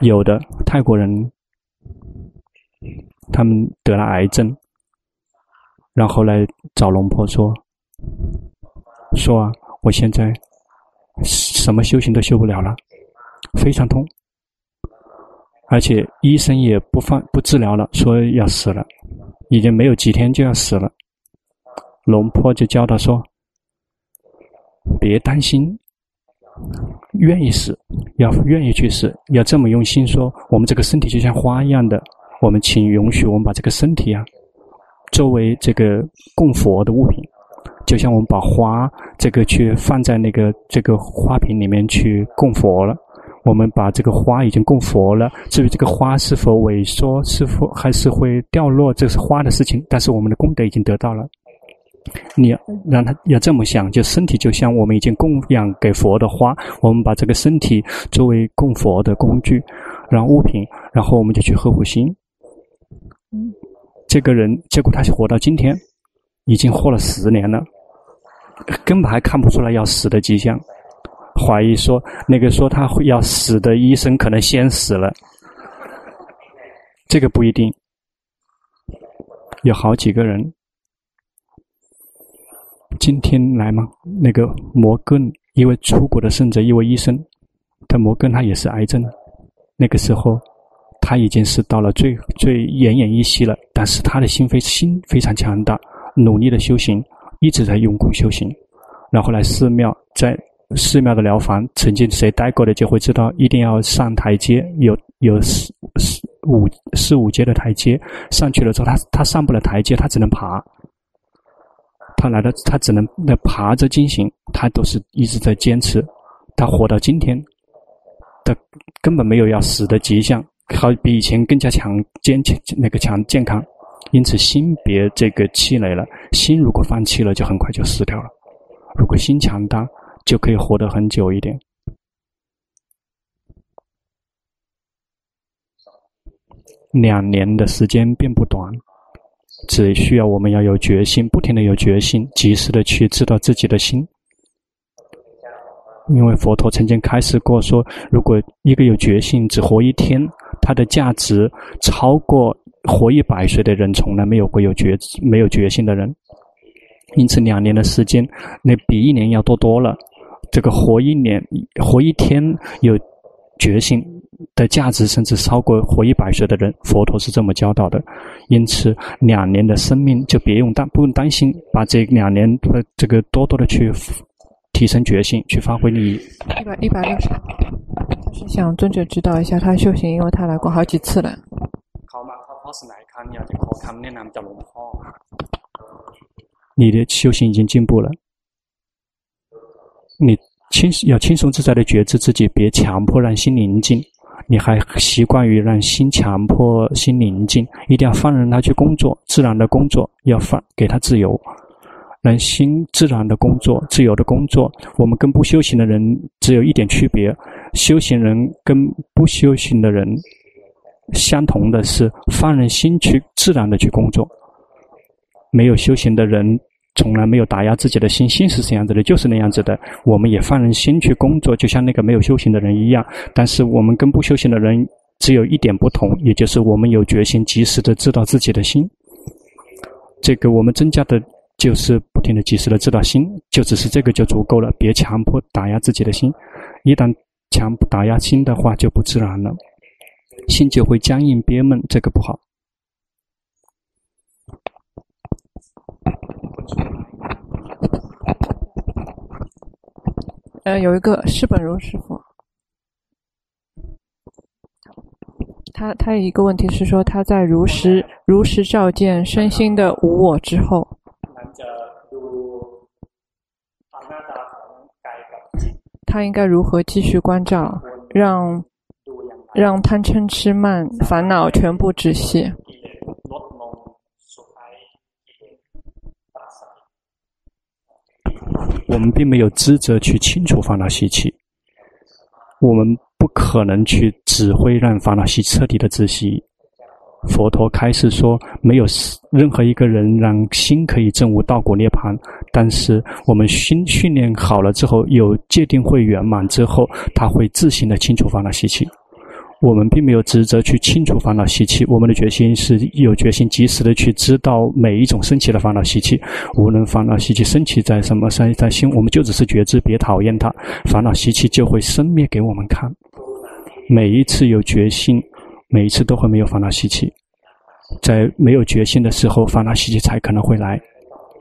有的泰国人，他们得了癌症，然后来找龙婆说：“说啊，我现在什么修行都修不了了，非常痛，而且医生也不放不治疗了，说要死了，已经没有几天就要死了。”龙婆就教他说：“别担心。”愿意死，要愿意去死，要这么用心说。我们这个身体就像花一样的，我们请允许我们把这个身体啊，作为这个供佛的物品，就像我们把花这个去放在那个这个花瓶里面去供佛了。我们把这个花已经供佛了，至于这个花是否萎缩，是否还是会掉落，这是花的事情。但是我们的功德已经得到了。你要让他要这么想，就身体就像我们已经供养给佛的花，我们把这个身体作为供佛的工具，然后物品，然后我们就去呵护心。嗯，这个人结果他活到今天，已经活了十年了，根本还看不出来要死的迹象。怀疑说，那个说他会要死的医生可能先死了，这个不一定。有好几个人今天来吗？那个摩根，一位出国的圣者，一位医生，他摩根他也是癌症。那个时候他已经是到了最最奄奄一息了，但是他的心非心非常强大，努力的修行，一直在用功修行，然后来寺庙在。寺庙的疗房，曾经谁待过的就会知道，一定要上台阶，有有四四五四五阶的台阶，上去了之后，他他上不了台阶，他只能爬。他来了，他只能那爬着进行，他都是一直在坚持。他活到今天，他根本没有要死的迹象，好比以前更加强坚强那个强健康。因此，心别这个气馁了，心如果放弃了，就很快就死掉了。如果心强大。就可以活得很久一点。两年的时间并不短，只需要我们要有决心，不停的有决心，及时的去知道自己的心。因为佛陀曾经开示过说，如果一个有决心只活一天，他的价值超过活一百岁的人，从来没有过有决没有决心的人。因此，两年的时间，那比一年要多多了。这个活一年、活一天有决心的价值，甚至超过活一百岁的人。佛陀是这么教导的。因此，两年的生命就别用担不用担心，把这两年的这个多多的去提升决心，去发挥利益。一百一百六十，就是想尊者指导一下他修行，因为他来过好几次了。你的修行已经进步了。你轻要轻松自在的觉知自己，别强迫让心宁静。你还习惯于让心强迫心宁静，一定要放任他去工作，自然的工作要放给他自由，让心自然的工作，自由的工作。我们跟不修行的人只有一点区别，修行人跟不修行的人相同的是放任心去自然的去工作。没有修行的人。从来没有打压自己的心，心是这样子的，就是那样子的。我们也放任心去工作，就像那个没有修行的人一样。但是我们跟不修行的人只有一点不同，也就是我们有决心，及时的知道自己的心。这个我们增加的就是不停的及时的知道心，就只是这个就足够了。别强迫打压自己的心，一旦强打压心的话，就不自然了，心就会僵硬憋闷，这个不好。呃，有一个释本如师傅，他他有一个问题是说，他在如实如实照见身心的无我之后，他应该如何继续关照，让让贪嗔痴慢烦恼全部止息？我们并没有职责去清除烦恼习气，我们不可能去指挥让烦恼习彻底的窒息。佛陀开示说，没有任何一个人让心可以证悟道果涅槃，但是我们心训练好了之后，有戒定慧圆满之后，他会自行的清除烦恼习气。我们并没有职责去清除烦恼习气，我们的决心是有决心及时的去知道每一种升起的烦恼习气，无论烦恼习气升起在什么在在心，我们就只是觉知，别讨厌它，烦恼习气就会生灭给我们看。每一次有决心，每一次都会没有烦恼习气，在没有决心的时候，烦恼习气才可能会来，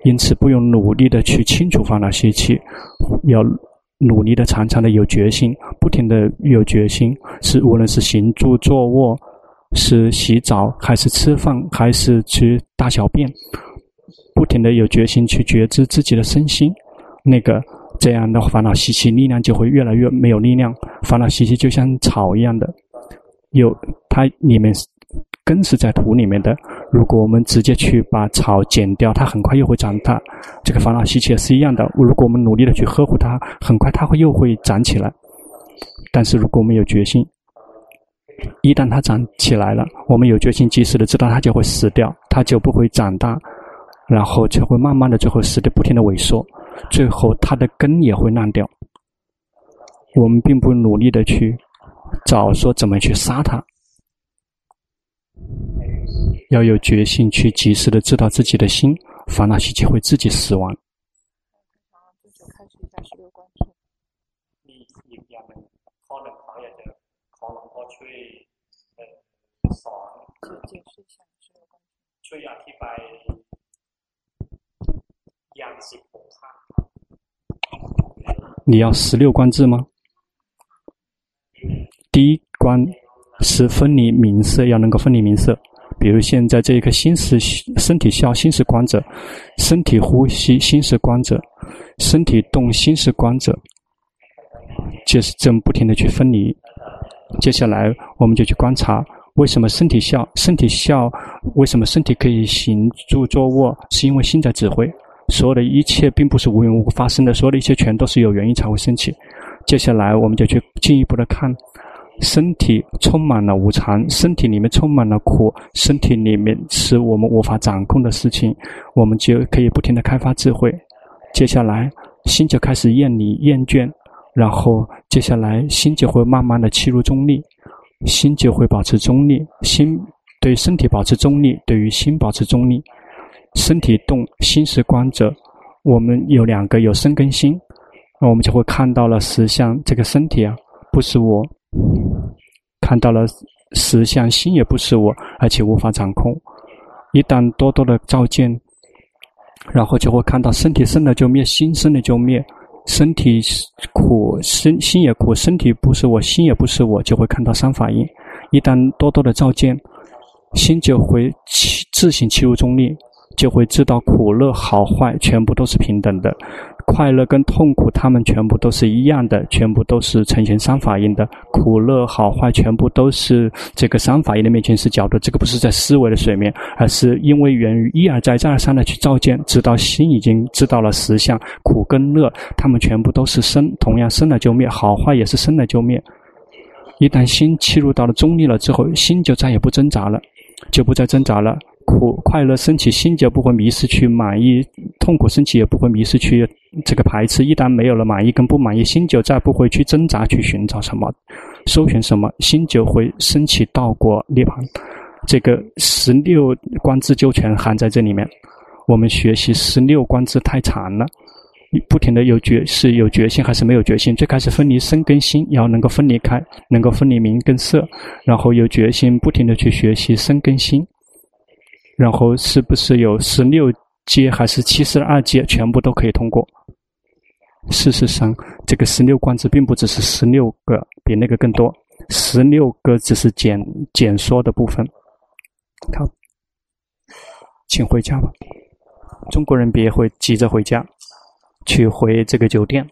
因此不用努力的去清除烦恼习气，要。努力的、常常的有决心，不停的有决心，是无论是行住坐卧，是洗澡还是吃饭还是去大小便，不停的有决心去觉知自己的身心，那个这样的烦恼习气力量就会越来越没有力量。烦恼习气就像草一样的，有它里面根是在土里面的。如果我们直接去把草剪掉，它很快又会长大。这个烦恼习气也是一样的。如果我们努力的去呵护它，很快它会又会长起来。但是如果我们有决心，一旦它长起来了，我们有决心及时的知道它就会死掉，它就不会长大，然后就会慢慢的最后死的不停的萎缩，最后它的根也会烂掉。我们并不努力的去找说怎么去杀它，要有决心去及时的知道自己的心，烦恼习气会自己死亡。你要十六观智吗？第一关是分离名色，要能够分离名色。比如现在这一颗心是身体笑，心是观者；身体呼吸，心是观者；身体动，心是观者。就是这么不停的去分离。接下来我们就去观察，为什么身体笑？身体笑，为什么身体可以行住坐卧？是因为心在指挥。所有的一切并不是无缘无故发生的，所有的一切全都是有原因才会升起。接下来我们就去进一步的看，身体充满了无常，身体里面充满了苦，身体里面是我们无法掌控的事情，我们就可以不停的开发智慧。接下来心就开始厌离厌倦，然后接下来心就会慢慢的契入中立，心就会保持中立，心对身体保持中立，对于心保持中立。身体动，心是观者。我们有两个，有身跟心，那我们就会看到了实相。这个身体啊，不是我；看到了实相，心也不是我，而且无法掌控。一旦多多的照见，然后就会看到身体生了就灭，心生了就灭。身体苦，身心也苦，身体不是我，心也不是我，就会看到三法印。一旦多多的照见，心就会自行契入中立。就会知道苦乐好坏全部都是平等的，快乐跟痛苦它们全部都是一样的，全部都是呈现三法印的。苦乐好坏全部都是这个三法印的面前是角度，这个不是在思维的水面，而是因为源于一而再再而三的去照见，直到心已经知道了实相，苦跟乐它们全部都是生，同样生了就灭，好坏也是生了就灭。一旦心切入到了中立了之后，心就再也不挣扎了，就不再挣扎了。苦快乐升起，心就不会迷失去满意；痛苦升起，也不会迷失去这个排斥。一旦没有了满意跟不满意，心就再不会去挣扎去寻找什么，搜寻什么，心就会升起道果涅槃。这个十六观智就全含在这里面。我们学习十六观智太长了，不停的有觉是有决心还是没有决心？最开始分离身跟心，要能够分离开，能够分离名跟色，然后有决心，不停的去学习身跟心。然后是不是有十六阶还是七十二阶，全部都可以通过？事实上，这个十六观字并不只是十六个，比那个更多。十六个只是简简说的部分。好，请回家吧。中国人别会急着回家，去回这个酒店。